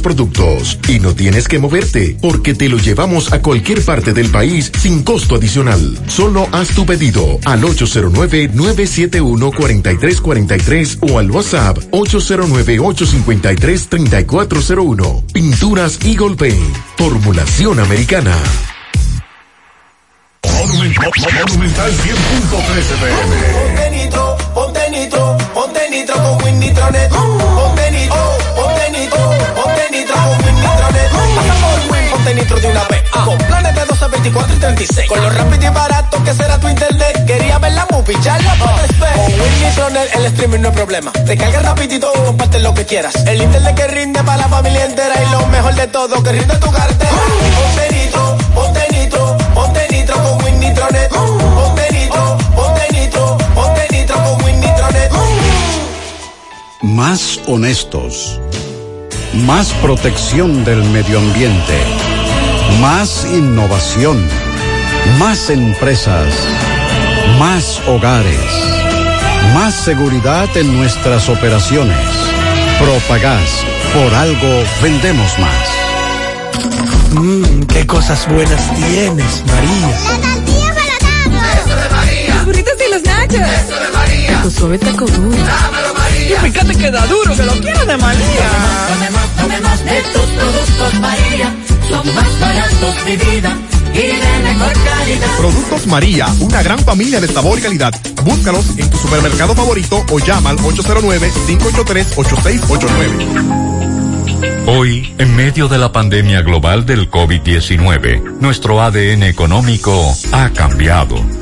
productos. Y no tienes que moverte, porque te lo llevamos a cualquier parte del país sin costo adicional. Solo haz tu pedido al 809-971-4343 o al WhatsApp 809-853-3401. Pinturas Eagle Paint. Formulación americana. Monumental 100.13 pm. Ponte nitro, ponte nitro, ponte nitro con Win Nitronet. Ponte ponte nitro de una vez. Con planes de 12, 24 y 36. Con lo rápido y barato que será tu internet. Quería ver la movie, ya la puedes ver. Con Win Nitronet el streaming no es problema. Te cargas rapidito y comparte lo que quieras. El internet que rinde para la familia entera. Y lo mejor de todo, que rinde tu cartera. Ponte nitro, ponte nitro, ponte nitro con Win Nitronet. Ponte nitro, ponte nitro, ponte nitro con Win Nitronet. Más honestos. Más protección del medio ambiente. Más innovación. Más empresas. Más hogares. Más seguridad en nuestras operaciones. Propagás. Por algo vendemos más. Mmm, qué cosas buenas tienes, María. La tortilla para Eso de María. Los burritos y los nachos. Eso de María. Tu suave taco duro. Dámelo, María. Y fíjate que da duro, que lo quiero de María. Tomemos, tomemos de tus productos María. Son más baratos de vida y de mejor calidad. Productos María, una gran familia de sabor y calidad. Búscalos en tu supermercado favorito o llama al 809-583-8689. Hoy, en medio de la pandemia global del COVID-19, nuestro ADN económico ha cambiado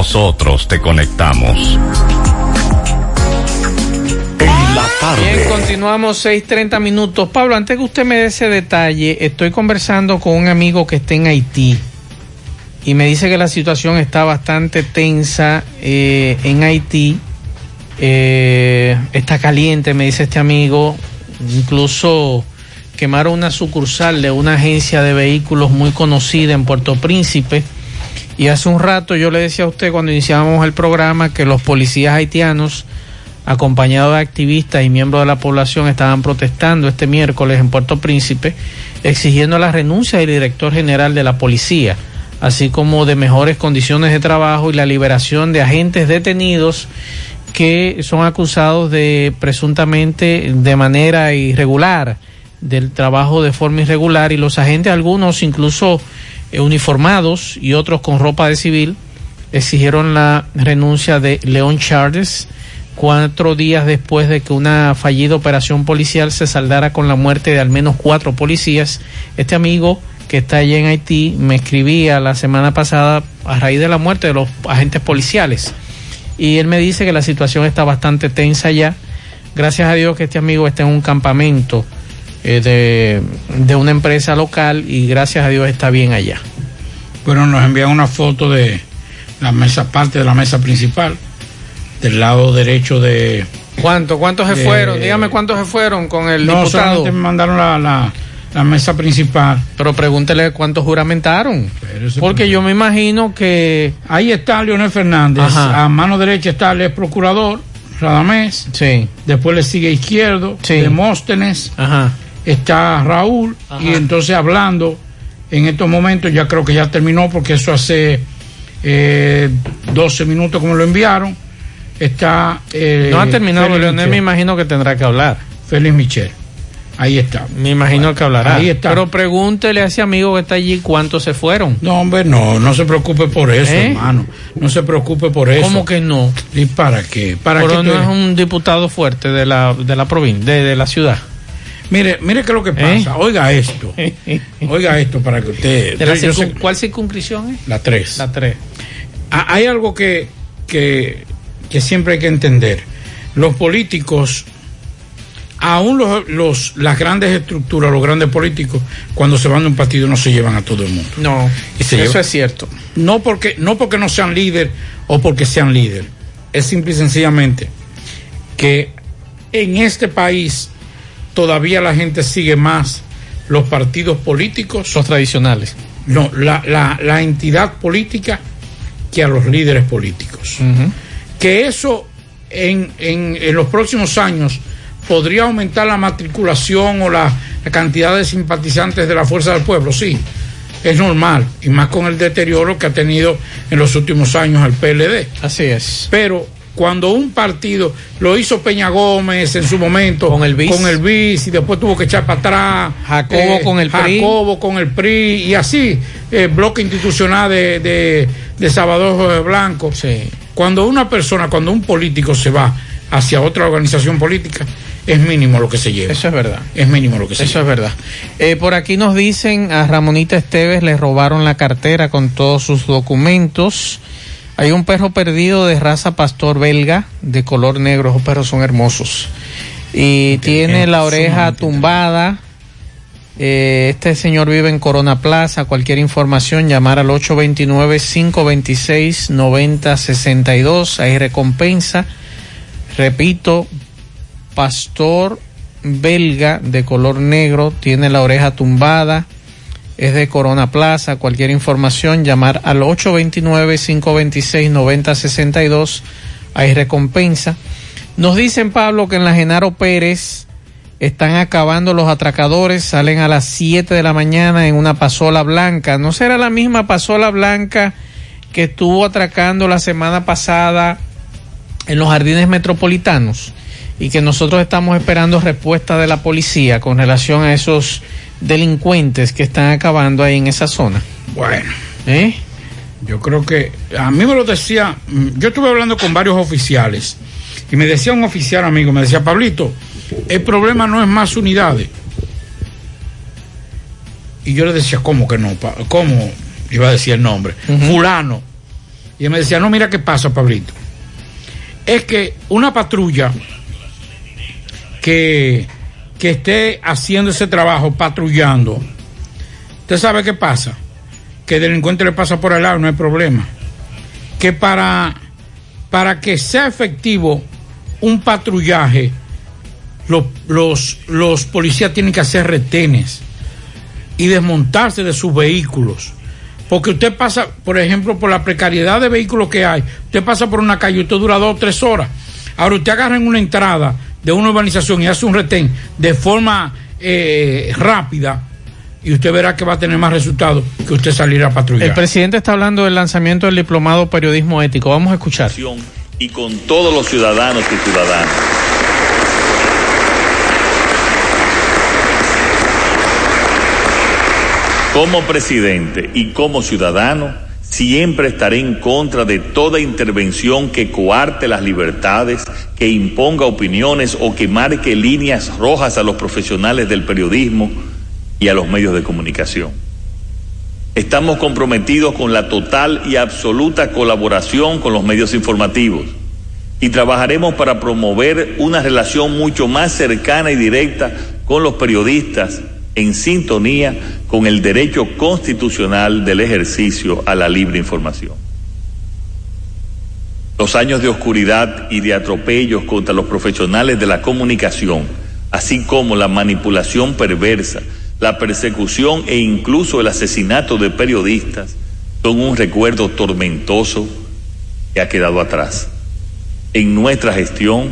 nosotros te conectamos. En la tarde. Bien, continuamos 6:30 minutos. Pablo, antes que usted me dé ese detalle, estoy conversando con un amigo que está en Haití y me dice que la situación está bastante tensa eh, en Haití. Eh, está caliente, me dice este amigo. Incluso quemaron una sucursal de una agencia de vehículos muy conocida en Puerto Príncipe. Y hace un rato yo le decía a usted cuando iniciábamos el programa que los policías haitianos, acompañados de activistas y miembros de la población, estaban protestando este miércoles en Puerto Príncipe, exigiendo la renuncia del director general de la policía, así como de mejores condiciones de trabajo y la liberación de agentes detenidos que son acusados de presuntamente de manera irregular del trabajo de forma irregular. Y los agentes algunos incluso uniformados y otros con ropa de civil exigieron la renuncia de León Charles cuatro días después de que una fallida operación policial se saldara con la muerte de al menos cuatro policías. Este amigo que está allí en Haití me escribía la semana pasada a raíz de la muerte de los agentes policiales y él me dice que la situación está bastante tensa ya. Gracias a Dios que este amigo está en un campamento eh, de, de una empresa local y gracias a Dios está bien allá. Bueno, nos envían una foto de la mesa, parte de la mesa principal, del lado derecho de... ¿Cuánto, ¿Cuántos se fueron? Dígame cuántos se fueron con el no, diputado. solamente me mandaron la, la, la mesa principal. Pero pregúntele cuántos juramentaron. Porque yo me imagino que... Ahí está Leonel Fernández. Ajá. A mano derecha está el ex procurador, Radamés. Sí. Después le sigue izquierdo, Demóstenes. Ajá. Está Raúl. Ajá. Y entonces hablando, en estos momentos, ya creo que ya terminó, porque eso hace eh, 12 minutos como lo enviaron. Está. eh, no ha terminado, Félix Leonel Michel. me imagino que tendrá que hablar. Félix Michel. Ahí está. Me imagino que hablará. Ahí está. Pero pregúntele a ese amigo que está allí cuántos se fueron. No, hombre, no, no se preocupe por eso, ¿Eh? hermano. No se preocupe por eso. ¿Cómo que no? ¿Y para qué? ¿Para Pero qué no es un diputado fuerte de la, de la provincia, de, de la ciudad. Mire, mire qué es lo que pasa. Oiga esto. Oiga esto para que usted. ¿Eh? De la yo sé- circun- ¿Cuál circunscripción es? la 3. La 3. hay algo que, que, que siempre hay que entender. Los políticos, aún los, los, las grandes estructuras, los grandes políticos, cuando se van de un partido no se llevan a todo el mundo. No, Y se eso es cierto. No porque, no porque no sean líder o porque sean líder. Es simple y sencillamente que en este país todavía la gente sigue más los partidos políticos. Los tradicionales. No, la, la, la entidad política que a los líderes políticos. Que eso en, en, en los próximos años podría aumentar la matriculación o la, la cantidad de simpatizantes de la Fuerza del Pueblo, sí. Es normal, y más con el deterioro que ha tenido en los últimos años el PLD. Así es. Pero cuando un partido lo hizo Peña Gómez en su momento Con el BIS. con el BIS y después tuvo que echar para atrás eh, Jacobo con el PRI. Jacobo con el PRI y así el bloque institucional de, de, de Salvador Blanco cuando una persona cuando un político se va hacia otra organización política es mínimo lo que se lleva Eso es verdad. es mínimo lo que se Eso lleva es verdad. Eh, por aquí nos dicen a Ramonita Esteves le robaron la cartera con todos sus documentos. Hay un perro perdido de raza pastor belga de color negro. Esos perros son hermosos. Y tiene la oreja tumbada. Eh, este señor vive en Corona Plaza. Cualquier información, llamar al 829-526-9062. Hay recompensa. Repito, pastor belga de color negro, tiene la oreja tumbada, es de Corona Plaza. Cualquier información, llamar al 829-526-9062. Hay recompensa. Nos dicen, Pablo, que en la Genaro Pérez están acabando los atracadores, salen a las 7 de la mañana en una pasola blanca. ¿No será la misma pasola blanca que estuvo atracando la semana pasada en los jardines metropolitanos? y que nosotros estamos esperando respuesta de la policía con relación a esos delincuentes que están acabando ahí en esa zona. bueno ¿Eh? Yo creo que a mí me lo decía, yo estuve hablando con varios oficiales y me decía un oficial amigo, me decía, Pablito, el problema no es más unidades. Y yo le decía, ¿cómo que no? ¿Cómo? Iba a decir el nombre. Fulano. Y él me decía, no, mira qué pasa, Pablito. Es que una patrulla que, que esté haciendo ese trabajo, patrullando, ¿usted sabe qué pasa? que el delincuente le pasa por al lado, no hay problema. Que para, para que sea efectivo un patrullaje, los, los, los policías tienen que hacer retenes y desmontarse de sus vehículos. Porque usted pasa, por ejemplo, por la precariedad de vehículos que hay, usted pasa por una calle, usted dura dos o tres horas. Ahora usted agarra en una entrada de una urbanización y hace un retén de forma eh, rápida y usted verá que va a tener más resultados que usted salir a patrullar. El presidente está hablando del lanzamiento del diplomado periodismo ético. Vamos a escuchar. y con todos los ciudadanos y ciudadanas. Como presidente y como ciudadano, siempre estaré en contra de toda intervención que coarte las libertades, que imponga opiniones o que marque líneas rojas a los profesionales del periodismo y a los medios de comunicación. Estamos comprometidos con la total y absoluta colaboración con los medios informativos y trabajaremos para promover una relación mucho más cercana y directa con los periodistas en sintonía con el derecho constitucional del ejercicio a la libre información. Los años de oscuridad y de atropellos contra los profesionales de la comunicación, así como la manipulación perversa, la persecución e incluso el asesinato de periodistas, son un recuerdo tormentoso que ha quedado atrás. En nuestra gestión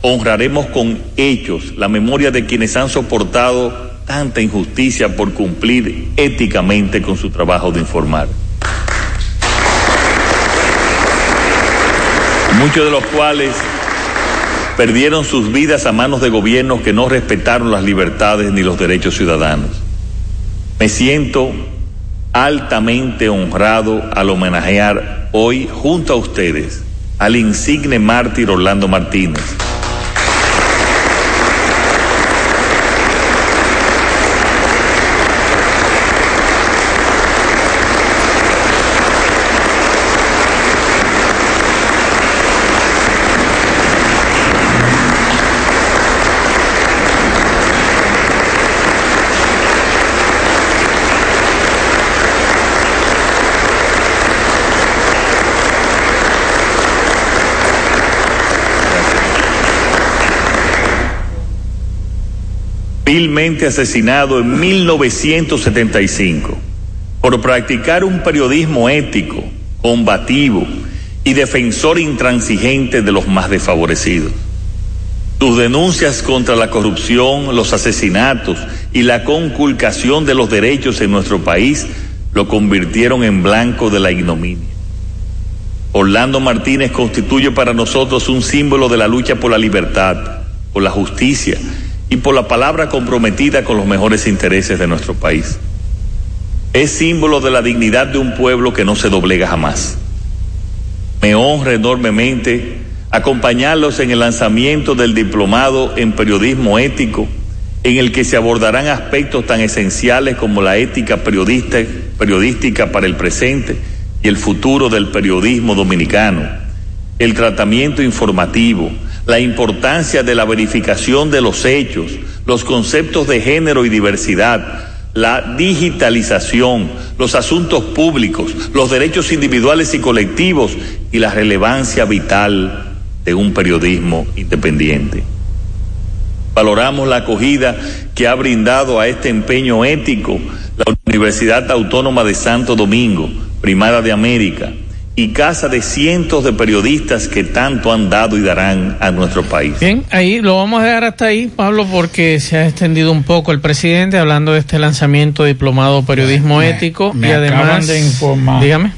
honraremos con hechos la memoria de quienes han soportado tanta injusticia por cumplir éticamente con su trabajo de informar. Muchos de los cuales perdieron sus vidas a manos de gobiernos que no respetaron las libertades ni los derechos ciudadanos. Me siento altamente honrado al homenajear hoy junto a ustedes al insigne mártir Orlando Martínez. Vilmente asesinado en 1975 por practicar un periodismo ético, combativo y defensor intransigente de los más desfavorecidos. Sus denuncias contra la corrupción, los asesinatos y la conculcación de los derechos en nuestro país lo convirtieron en blanco de la ignominia. Orlando Martínez constituye para nosotros un símbolo de la lucha por la libertad, por la justicia y por la palabra comprometida con los mejores intereses de nuestro país. Es símbolo de la dignidad de un pueblo que no se doblega jamás. Me honra enormemente acompañarlos en el lanzamiento del diplomado en periodismo ético, en el que se abordarán aspectos tan esenciales como la ética periodística para el presente y el futuro del periodismo dominicano, el tratamiento informativo, la importancia de la verificación de los hechos, los conceptos de género y diversidad, la digitalización, los asuntos públicos, los derechos individuales y colectivos y la relevancia vital de un periodismo independiente. Valoramos la acogida que ha brindado a este empeño ético la Universidad Autónoma de Santo Domingo, Primada de América, y casa de cientos de periodistas que tanto han dado y darán a nuestro país. Bien, ahí lo vamos a dejar hasta ahí, Pablo, porque se ha extendido un poco el presidente hablando de este lanzamiento diplomado periodismo Me- ético me y además acaban de informar dígame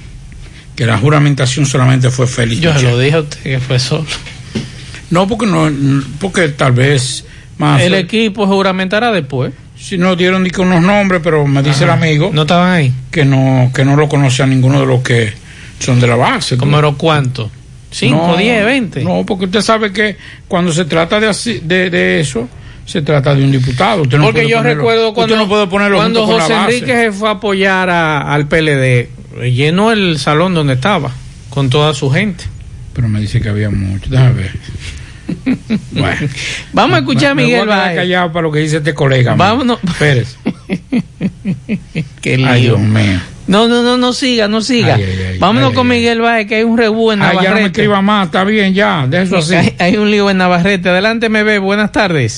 que la juramentación solamente fue Félix. yo se lo dije a usted que fue solo No, porque no, porque tal vez más. el equipo juramentará después Si no dieron ni con unos nombres, pero me dice el amigo. no estaban ahí Que no, que no lo conoce a ninguno de los que son de la base. ¿Cómo era cuánto? ¿Cinco, No, diez, veinte? No, porque usted sabe que cuando se trata de, así- de, de eso, se trata de un diputado. Usted no Porque puede yo ponerlo- recuerdo cuando, no puede ponerlo cuando José. Enrique se fue a apoyar a- al PLD, llenó el salón donde estaba, con toda su gente. Pero me dice que había mucho. Déjame ver. Bueno. Vamos a escuchar a Me- me Miguel voy a callado para lo que dice este colega. Vámonos. Pérez. Qué lío. Ay, Dios mío. No, no, no, no siga, no siga. Ay, ay, ay, Vámonos ay, con. Miguel Báez, que hay un rebú en Ay, ya no me Navarrete. escriba más, está bien, ya, de eso así. hay, hay un lío en Navarrete. Adelante, ve. Buenas tardes.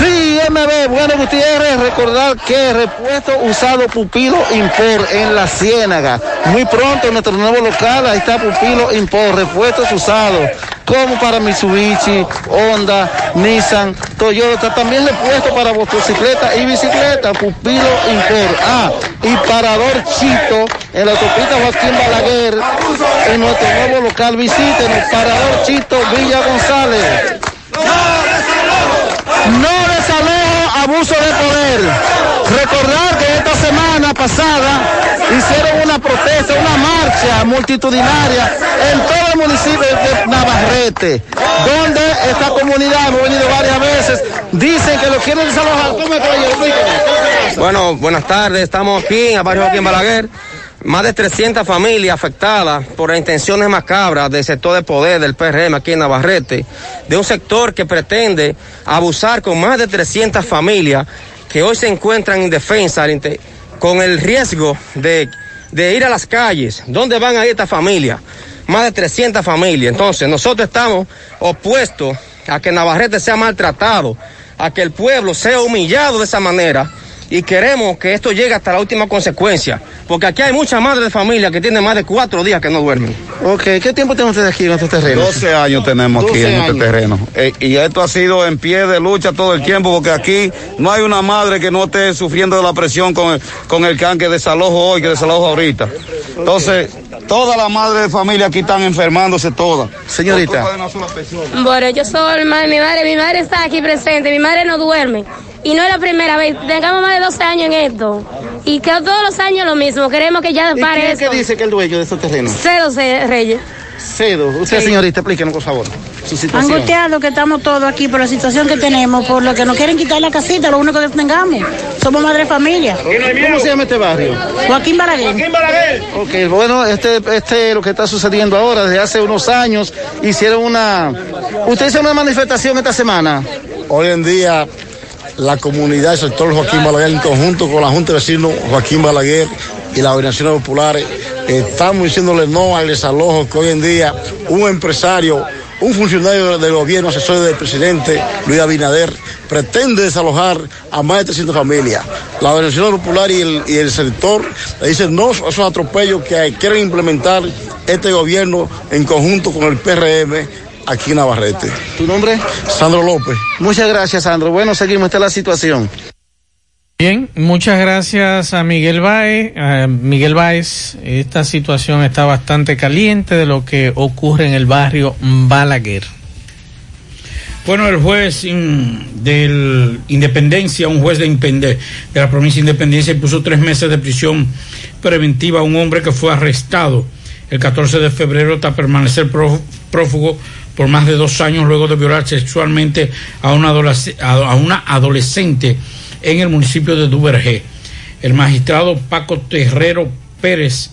Sí, MB, bueno Gutiérrez, recordar que repuesto usado Pupilo Import en la Ciénaga. Muy pronto en nuestro nuevo local, ahí está Pupilo Import, repuestos usados, como para Mitsubishi, Honda, Nissan, Toyota, también repuesto para motocicleta y bicicleta, Pupilo Import. Ah, y Parador Chito en la autopista Joaquín Balaguer, en nuestro nuevo local, visítenos, Parador Chito Villa González. No desalojo, abuso de poder. Recordar que esta semana pasada hicieron una protesta, una marcha multitudinaria en todo el municipio de Navarrete, donde esta comunidad, hemos venido varias veces, dicen que lo quieren desalojar. ¿Cómo es. Bueno, buenas tardes. Estamos aquí en el barrio Joaquín Balaguer. Más de 300 familias afectadas por intenciones macabras del sector de poder del PRM aquí en Navarrete, de un sector que pretende abusar con más de 300 familias que hoy se encuentran indefensas al inte- con el riesgo de, de ir a las calles. ¿Dónde van a ir estas familias? Más de 300 familias. Entonces, nosotros estamos opuestos a que Navarrete sea maltratado, a que el pueblo sea humillado de esa manera y queremos que esto llegue hasta la última consecuencia, porque aquí hay muchas madres de familia que tienen más de cuatro días que no duermen. Ok, ¿qué tiempo tienen ustedes aquí en estos terrenos? 12 años tenemos aquí 12 en este terreno. Eh, y esto ha sido en pie de lucha todo el tiempo, porque aquí no hay una madre que no esté sufriendo de la presión con el, con el can que desalojo hoy, que desalojo ahorita. Entonces, Todas las madres de familia aquí están enfermándose todas. Señorita. Bueno, yo soy ma- mi madre, mi madre está aquí presente, mi madre no duerme. Y no es la primera vez, tengamos más de 12 años en esto. Y que todos los años lo mismo, queremos que ya ¿Y pare esto. que dice que es el dueño de estos terrenos? Cero Reyes. Cedo. Usted, Sí. señorita, explíquenos, por favor, su situación. Angustiados que estamos todos aquí por la situación que tenemos, por lo que nos quieren quitar la casita, lo único que tengamos. Somos madre de familia. ¿Cómo se llama este barrio? Joaquín Balaguer. Ok, bueno, este, este lo que está sucediendo ahora, desde hace unos años, hicieron una... ¿Usted hizo una manifestación esta semana? Hoy en día la comunidad, el sector Joaquín Balaguer, en conjunto con la Junta de Vecinos Joaquín Balaguer y las organizaciones populares, estamos diciéndole no al desalojo que hoy en día un empresario, un funcionario del gobierno, asesor del presidente Luis Abinader, pretende desalojar a más de 300 familias. La organización popular y el, y el sector le dicen no a esos atropellos que quieren implementar este gobierno en conjunto con el PRM aquí en Navarrete. ¿Tu nombre? Sandro López. Muchas gracias, Sandro. Bueno, seguimos, esta es la situación. Bien, muchas gracias a Miguel Baez. Miguel Baez, esta situación está bastante caliente de lo que ocurre en el barrio Balaguer. Bueno, el juez del Independencia, un juez de, de la provincia de Independencia, impuso tres meses de prisión preventiva a un hombre que fue arrestado el 14 de febrero tras permanecer pró- prófugo por más de dos años luego de violar sexualmente a una adolescente en el municipio de Duvergé. El magistrado Paco Terrero Pérez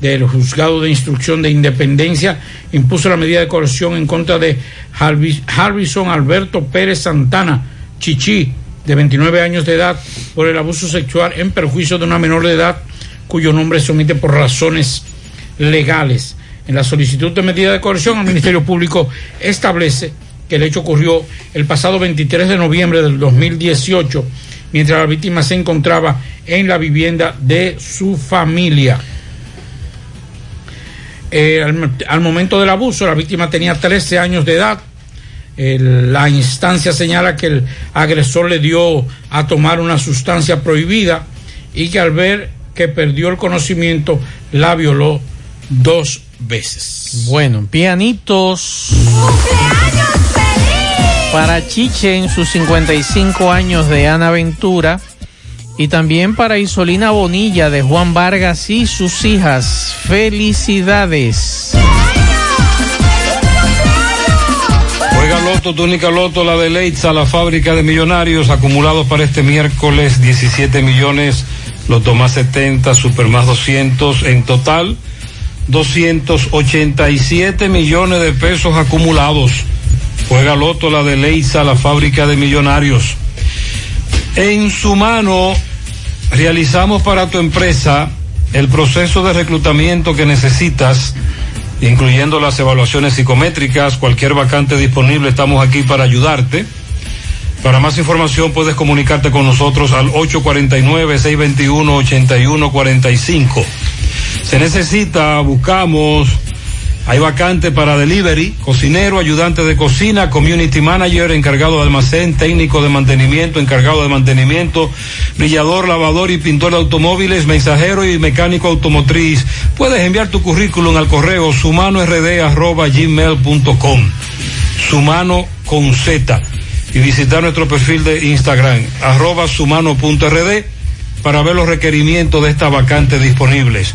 del juzgado de instrucción de Independencia impuso la medida de coerción en contra de Harrison Alberto Pérez Santana Chichi, de 29 años de edad, por el abuso sexual en perjuicio de una menor de edad cuyo nombre se omite por razones legales. En la solicitud de medida de coerción, el Ministerio Público establece que el hecho ocurrió el pasado 23 de noviembre del 2018, mientras la víctima se encontraba en la vivienda de su familia. Eh, al, al momento del abuso, la víctima tenía 13 años de edad. El- la instancia señala que el agresor le dio a tomar una sustancia prohibida y que al ver que perdió el conocimiento, la violó dos veces. Bueno, pianitos. Para Chiche en sus 55 años de Ana Ventura. Y también para Isolina Bonilla de Juan Vargas y sus hijas. Felicidades. Juega Loto, túnica Loto, la de Leitza, la fábrica de millonarios, acumulados para este miércoles 17 millones, Loto más 70, Super más 200, en total 287 millones de pesos acumulados. Juega Loto, la de Leitza, la fábrica de millonarios. En su mano realizamos para tu empresa el proceso de reclutamiento que necesitas, incluyendo las evaluaciones psicométricas, cualquier vacante disponible, estamos aquí para ayudarte. Para más información puedes comunicarte con nosotros al 849-621-8145. Se necesita, buscamos, hay vacante para delivery, cocinero, ayudante de cocina, community manager, encargado de almacén, técnico de mantenimiento, encargado de mantenimiento, brillador, lavador y pintor de automóviles, mensajero y mecánico automotriz. Puedes enviar tu currículum al correo sumanord@gmail.com. Sumano con Z y visitar nuestro perfil de Instagram arroba sumano.rd para ver los requerimientos de esta vacante disponibles.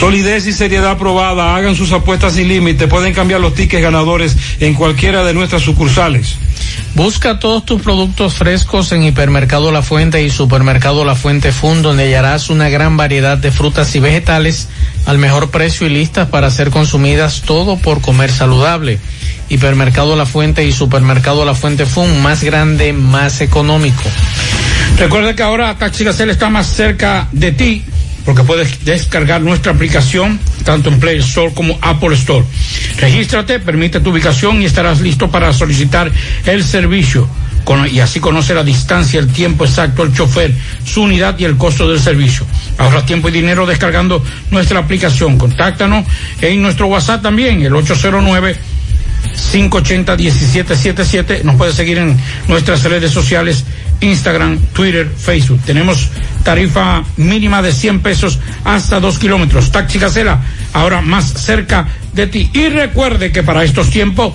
Solidez y seriedad probada. Hagan sus apuestas sin límite. Pueden cambiar los tickets ganadores en cualquiera de nuestras sucursales. Busca todos tus productos frescos en Hipermercado La Fuente y Supermercado La Fuente Fund, donde hallarás una gran variedad de frutas y vegetales al mejor precio y listas para ser consumidas todo por comer saludable. Hipermercado La Fuente y Supermercado La Fuente Fund, más grande, más económico. Recuerda que ahora Taxi Gacel está más cerca de ti porque puedes descargar nuestra aplicación tanto en Play Store como Apple Store. Regístrate, permite tu ubicación y estarás listo para solicitar el servicio. Y así conoce la distancia, el tiempo exacto, el chofer, su unidad y el costo del servicio. Ahorra tiempo y dinero descargando nuestra aplicación. Contáctanos en nuestro WhatsApp también, el 809 580-1777. Nos puede seguir en nuestras redes sociales, Instagram, Twitter, Facebook. Tenemos tarifa mínima de 100 pesos hasta 2 kilómetros. Taxi Gacela, ahora más cerca de ti. Y recuerde que para estos tiempos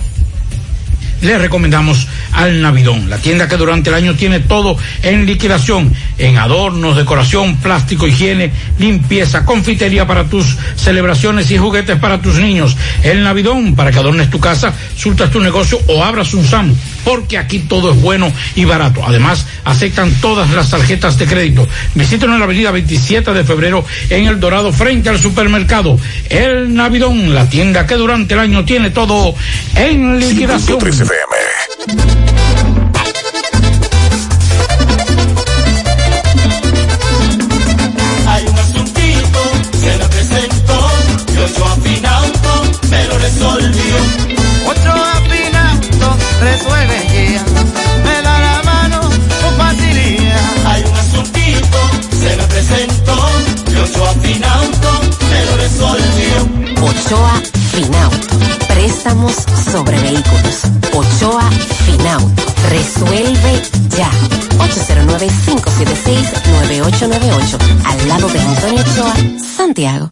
le recomendamos al Navidón, la tienda que durante el año tiene todo en liquidación, en adornos, decoración, plástico, higiene, limpieza, confitería para tus celebraciones y juguetes para tus niños. El Navidón, para que adornes tu casa, surtas tu negocio o abras un SAM, porque aquí todo es bueno y barato. Además, aceptan todas las tarjetas de crédito. Visítanos en la avenida 27 de febrero en El Dorado, frente al supermercado. El Navidón, la tienda que durante el año tiene todo en liquidación. 103 FM. Hay un asuntito, se me presentó, y ocho afinauto, me lo resolvió. Ocho afinauto, resuelve se me presentó, y ocho afinauto, me lo resolvió. Ochoa Finauto. Préstamos sobre vehículos. Ochoa Finauto. Resuelve ya. 809-576-9898. Al lado de Antonio Ochoa, Santiago.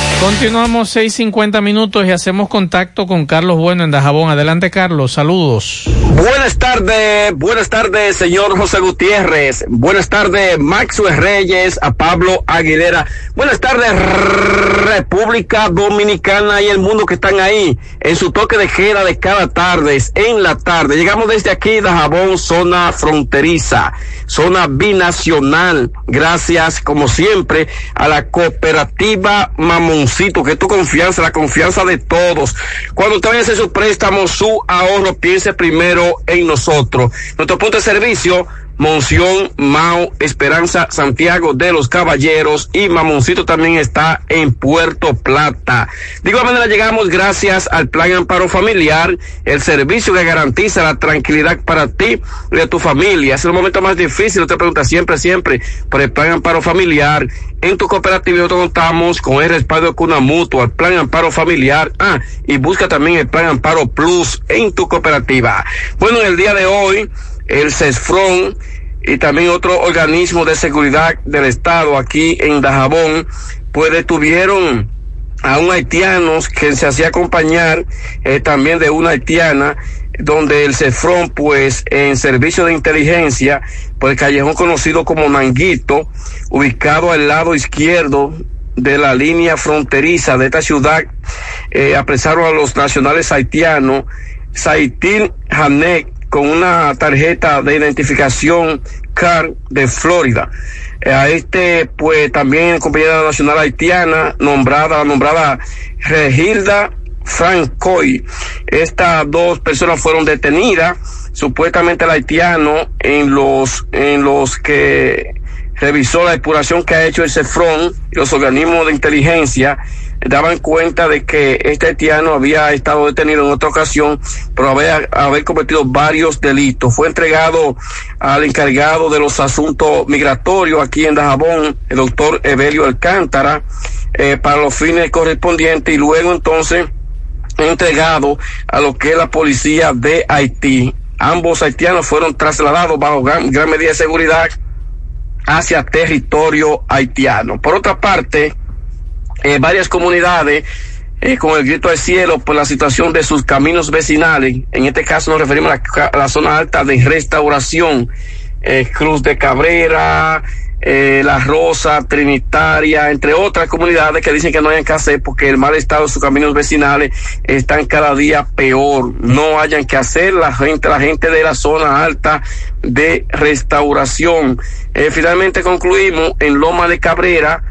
Continuamos 6.50 minutos y hacemos contacto con Carlos Bueno en Dajabón. Adelante, Carlos. Saludos. Buenas tardes, buenas tardes, señor José Gutiérrez. Buenas tardes, Maxwell Reyes, a Pablo Aguilera. Buenas tardes, República Dominicana y el mundo que están ahí en su toque de queda de cada tarde, en la tarde. Llegamos desde aquí, Dajabón, zona fronteriza, zona binacional. Gracias, como siempre, a la cooperativa Mamoncito, que tu confianza, la confianza de todos. Cuando usted vaya a hacer su préstamo, su ahorro, piense primero en nosotros. Nuestro punto de servicio, Monción, Mao, Esperanza, Santiago de los Caballeros y Mamoncito también está en Puerto Plata. De igual manera llegamos gracias al Plan Amparo Familiar, el servicio que garantiza la tranquilidad para ti y de tu familia. Es el momento más difícil, te pregunta siempre, siempre, por el Plan Amparo Familiar. En tu cooperativa nosotros contamos con el respaldo de Cuna Mutua, el Plan Amparo Familiar. Ah, y busca también el Plan Amparo Plus en tu cooperativa. Bueno, en el día de hoy, el CESFRON y también otro organismo de seguridad del Estado aquí en Dajabón, pues detuvieron a un haitiano que se hacía acompañar eh, también de una haitiana donde el CEFRON, pues, en servicio de inteligencia, pues, callejón conocido como Manguito, ubicado al lado izquierdo de la línea fronteriza de esta ciudad, eh, apresaron a los nacionales haitianos, Saitin Hanek, con una tarjeta de identificación CAR de Florida. Eh, a este, pues también compañera nacional haitiana, nombrada, nombrada Regilda Francoy. Estas dos personas fueron detenidas, supuestamente el haitiano, en los, en los que revisó la depuración que ha hecho el CEFRON los organismos de inteligencia daban cuenta de que este haitiano había estado detenido en otra ocasión por haber, haber cometido varios delitos. Fue entregado al encargado de los asuntos migratorios aquí en Dajabón, el doctor Evelio Alcántara, eh, para los fines correspondientes y luego entonces entregado a lo que es la policía de Haití. Ambos haitianos fueron trasladados bajo gran, gran medida de seguridad hacia territorio haitiano. Por otra parte, eh, varias comunidades eh, con el grito del cielo por la situación de sus caminos vecinales. En este caso nos referimos a la, zona alta de restauración, eh, Cruz de Cabrera, eh, La Rosa, Trinitaria, entre otras comunidades que dicen que no hayan que hacer porque el mal estado de sus caminos vecinales están cada día peor. No hayan que hacer la gente, la gente de la zona alta de restauración. Finalmente concluimos en Loma de Cabrera,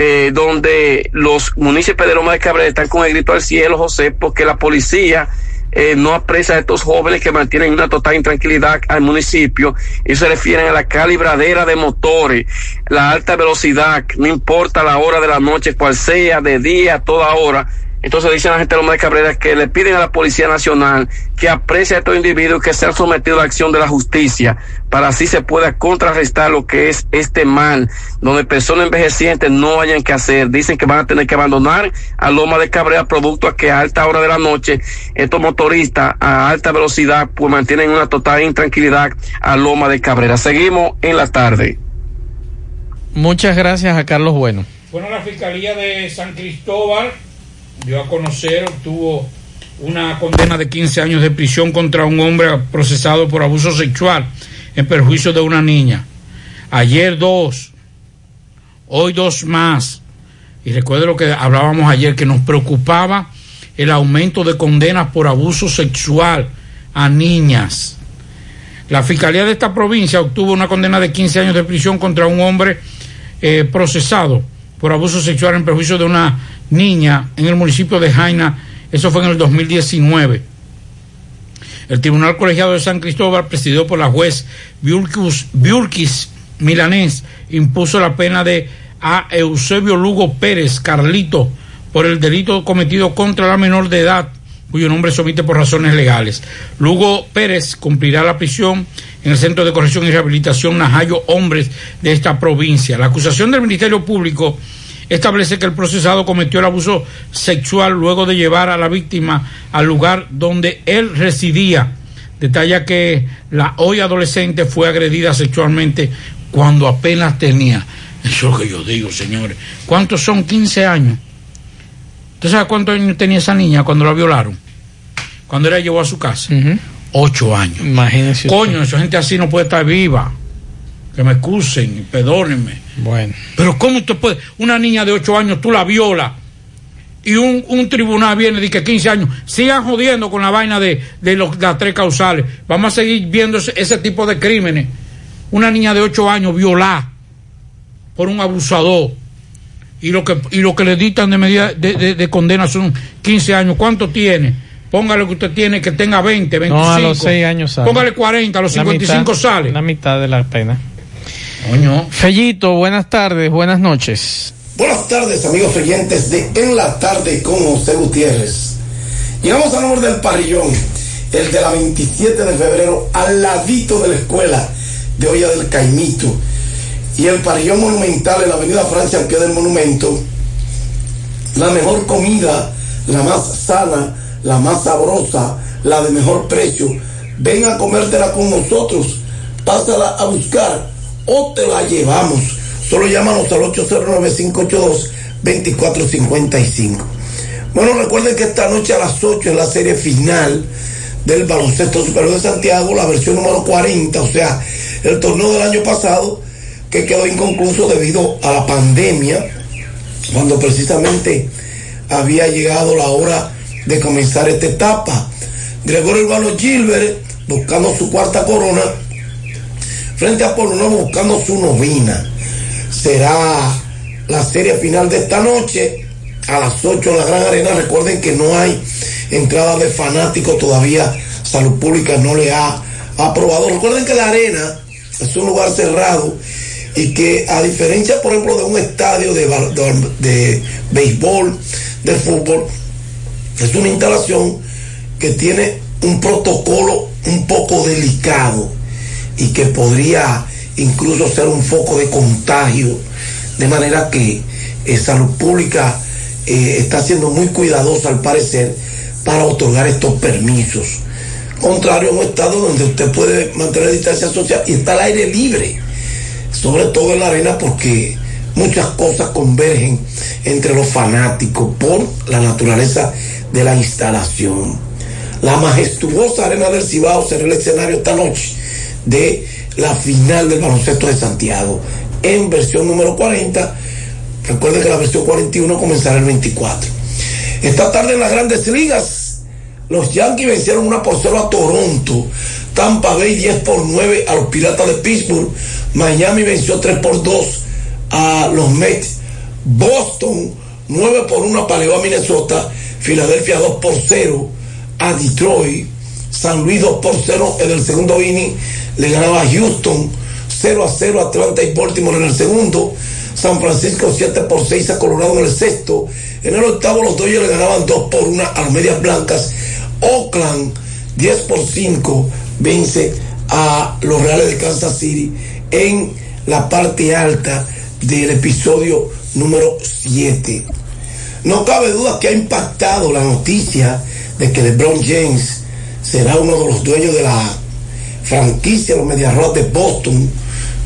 eh, donde los municipios de Loma de Cabrera están con el grito al cielo, José, porque la policía eh, no aprecia a estos jóvenes que mantienen una total intranquilidad al municipio y se refieren a la calibradera de motores, la alta velocidad, no importa la hora de la noche, cual sea, de día, toda hora. Entonces dicen la gente de Loma de Cabrera que le piden a la Policía Nacional que aprecie a estos individuos que sean sometidos a la acción de la justicia para así se pueda contrarrestar lo que es este mal, donde personas envejecientes no hayan que hacer. Dicen que van a tener que abandonar a Loma de Cabrera producto a que a alta hora de la noche estos motoristas a alta velocidad pues mantienen una total intranquilidad a Loma de Cabrera. Seguimos en la tarde. Muchas gracias a Carlos Bueno. Bueno, la Fiscalía de San Cristóbal dio a conocer, obtuvo una condena de 15 años de prisión contra un hombre procesado por abuso sexual en perjuicio de una niña. Ayer dos, hoy dos más. Y recuerde lo que hablábamos ayer, que nos preocupaba el aumento de condenas por abuso sexual a niñas. La Fiscalía de esta provincia obtuvo una condena de 15 años de prisión contra un hombre eh, procesado por abuso sexual en perjuicio de una niña en el municipio de Jaina. Eso fue en el 2019. El Tribunal Colegiado de San Cristóbal, presidido por la juez Biurkis, Biurkis Milanés, impuso la pena de a Eusebio Lugo Pérez Carlito por el delito cometido contra la menor de edad, cuyo nombre se omite por razones legales. Lugo Pérez cumplirá la prisión en el Centro de Corrección y Rehabilitación Najayo Hombres de esta provincia. La acusación del Ministerio Público establece que el procesado cometió el abuso sexual luego de llevar a la víctima al lugar donde él residía. Detalla que la hoy adolescente fue agredida sexualmente cuando apenas tenía. Eso es lo que yo digo, señores. ¿Cuántos son 15 años? ¿Usted sabe cuántos años tenía esa niña cuando la violaron? Cuando ella llegó a su casa. Ocho años. Imagínese. Coño, esa gente así no puede estar viva. Que me excusen, perdónenme. Bueno. Pero ¿cómo usted puede? Una niña de 8 años, tú la viola y un, un tribunal viene de que 15 años. Sigan jodiendo con la vaina de, de los- las tres causales. Vamos a seguir viendo ese, ese tipo de crímenes. Una niña de 8 años violada por un abusador. Y lo que, y lo que le dictan de medida de, de- de condena son 15 años. ¿Cuánto tiene? Póngale que usted tiene que tenga 20, 25. No, a los 6 años sale. Póngale 40, a los La 55 mitad- sale. La mitad de la pena. Coño. Fellito, buenas tardes, buenas noches. Buenas tardes, amigos oyentes de En la Tarde con José Gutiérrez. Llegamos al nombre del parrillón, el de la 27 de febrero, al ladito de la escuela de Olla del Caimito. Y el parrillón monumental en la Avenida Francia, al pie del monumento. La mejor comida, la más sana, la más sabrosa, la de mejor precio. Ven a comértela con nosotros. Pásala a buscar o te la llevamos. Solo llámanos al 809-582-2455. Bueno, recuerden que esta noche a las 8 es la serie final del Baloncesto Superior de Santiago, la versión número 40, o sea, el torneo del año pasado que quedó inconcluso debido a la pandemia, cuando precisamente había llegado la hora de comenzar esta etapa. Gregorio Urbano Gilbert buscando su cuarta corona frente a Polo buscando su novena. Será la serie final de esta noche a las 8 en la Gran Arena. Recuerden que no hay entrada de fanáticos todavía. Salud Pública no le ha aprobado. Recuerden que la arena es un lugar cerrado y que a diferencia, por ejemplo, de un estadio de, de- de béisbol, de fútbol, es una instalación que tiene un protocolo un poco delicado y que podría incluso ser un foco de contagio, de manera que eh, Salud Pública eh, está siendo muy cuidadosa al parecer para otorgar estos permisos. Contrario a un estado donde usted puede mantener distancia social y está al aire libre, sobre todo en la arena porque muchas cosas convergen entre los fanáticos por la naturaleza de la instalación. La majestuosa arena del Cibao será el escenario esta noche de la final del baloncesto de Santiago en versión número 40. Recuerden que la versión 41 comenzará el 24. Esta tarde en las grandes ligas, los Yankees vencieron una por cero a Toronto. Tampa Bay 10 por 9 a los Piratas de Pittsburgh. Miami venció 3 por 2 a los Mets. Boston 9 por 1 apaleó a Minnesota. Filadelfia 2 por 0 a Detroit. San Luis 2 por 0 en el segundo inning. Le ganaba a Houston 0 a 0 a Atlanta y Baltimore en el segundo. San Francisco 7 por 6 a Colorado en el sexto. En el octavo los Dodgers le ganaban 2 por 1 a las Medias Blancas. Oakland 10 por 5 vence a los Reales de Kansas City en la parte alta del episodio número 7. No cabe duda que ha impactado la noticia de que LeBron James será uno de los dueños de la franquicia Los Medias Rojas de Boston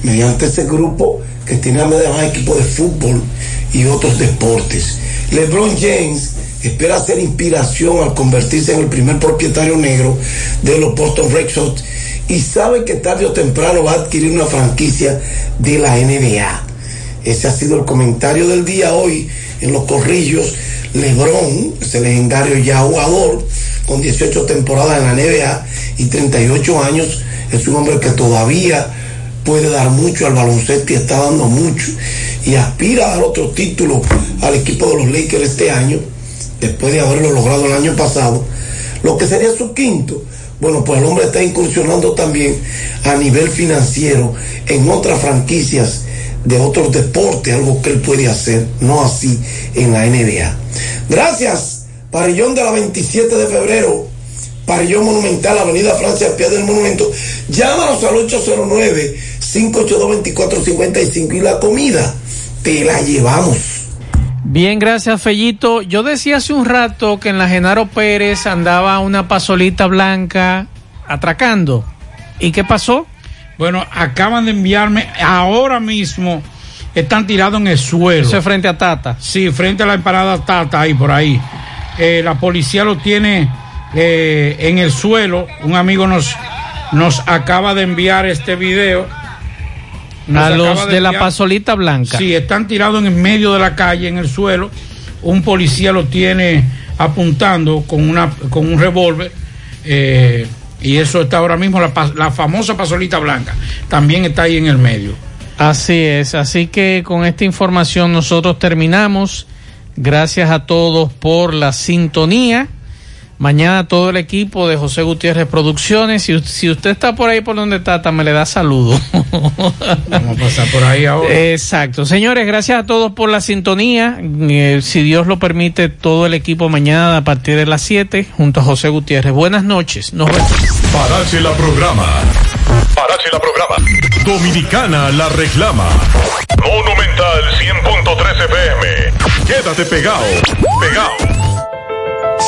mediante ese grupo que tiene además equipos de fútbol y otros deportes. LeBron James espera ser inspiración al convertirse en el primer propietario negro de los Boston Red Sox y sabe que tarde o temprano va a adquirir una franquicia de la NBA. Ese ha sido el comentario del día hoy en los corrillos. LeBron, ese legendario ya jugador, con 18 temporadas en la NBA y 38 años, es un hombre que todavía puede dar mucho al baloncesto y está dando mucho y aspira a dar otro título al equipo de los Lakers este año, después de haberlo logrado el año pasado, lo que sería su quinto. Bueno, pues el hombre está incursionando también a nivel financiero en otras franquicias de otros deportes, algo que él puede hacer, no así en la NBA. Gracias, Parillón de la 27 de febrero, Parillón Monumental, Avenida Francia, pie del Monumento. Llámanos al 809-582-2455 y la comida te la llevamos. Bien, gracias Fellito. Yo decía hace un rato que en la Genaro Pérez andaba una pasolita blanca atracando. ¿Y qué pasó? Bueno, acaban de enviarme ahora mismo. Están tirados en el suelo. Eso es frente a Tata. Sí, frente a la emparada Tata, ahí por ahí. Eh, la policía lo tiene eh, en el suelo. Un amigo nos, nos acaba de enviar este video. Nos A los de la pasolita blanca. Sí, están tirados en el medio de la calle, en el suelo. Un policía lo tiene apuntando con, una, con un revólver. eh, y eso está ahora mismo, la famosa pasolita blanca. También está ahí en el medio. Así es, así que con esta información nosotros terminamos. Gracias a todos por la sintonía. Mañana todo el equipo de José Gutiérrez Producciones. Si, si usted está por ahí por donde Tata, me le da saludo. Vamos a pasar por ahí ahora. Exacto. Señores, gracias a todos por la sintonía. Eh, si Dios lo permite, todo el equipo mañana a partir de las 7 junto a José Gutiérrez. Buenas noches. Nos vemos. Parache la programa. Parache la programa. Dominicana la reclama. Monumental 100.13 FM. Quédate pegado. Pegado.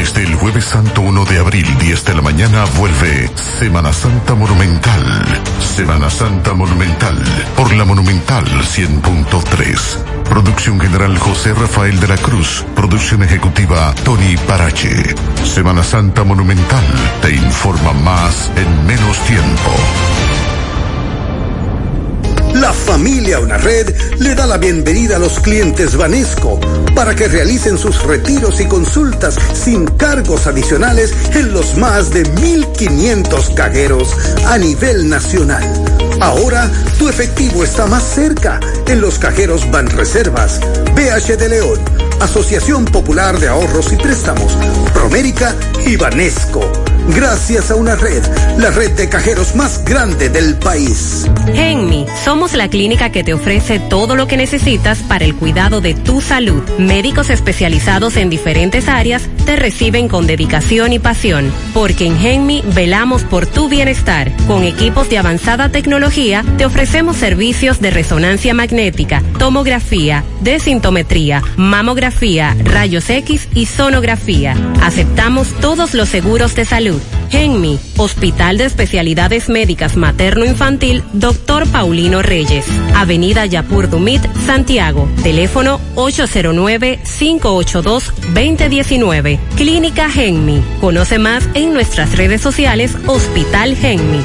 Desde el jueves santo 1 de abril, 10 de la mañana, vuelve Semana Santa Monumental. Semana Santa Monumental por la Monumental 100.3. Producción general José Rafael de la Cruz. Producción ejecutiva Tony Parache. Semana Santa Monumental te informa más en menos tiempo. La Familia Una Red le da la bienvenida a los clientes Banesco para que realicen sus retiros y consultas sin cargos adicionales en los más de 1.500 cajeros a nivel nacional. Ahora tu efectivo está más cerca en los cajeros Banreservas, BH de León, Asociación Popular de Ahorros y Préstamos, Promérica y Banesco. Gracias a una red, la red de cajeros más grande del país. Genmi, somos la clínica que te ofrece todo lo que necesitas para el cuidado de tu salud. Médicos especializados en diferentes áreas te reciben con dedicación y pasión, porque en Genmi velamos por tu bienestar. Con equipos de avanzada tecnología, te ofrecemos servicios de resonancia magnética, tomografía, desintometría, mamografía, rayos X y sonografía. Aceptamos todos los seguros de salud. Genmi, Hospital de Especialidades Médicas Materno-Infantil, Dr. Paulino Reyes, Avenida Yapur Dumit, Santiago, teléfono 809-582-2019. Clínica Genmi. Conoce más en nuestras redes sociales Hospital Genmi.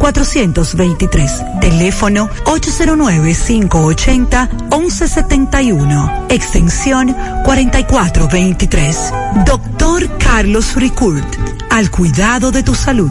423. Teléfono 809-580-1171. Extensión 4423. Doctor Carlos Ricourt. Al cuidado de tu salud.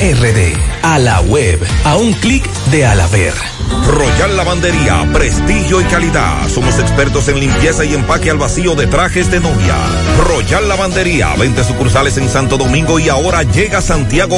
RD. A la web. A un clic de Alaber. Royal Lavandería, prestigio y calidad. Somos expertos en limpieza y empaque al vacío de trajes de novia. Royal Lavandería, 20 sucursales en Santo Domingo y ahora llega Santiago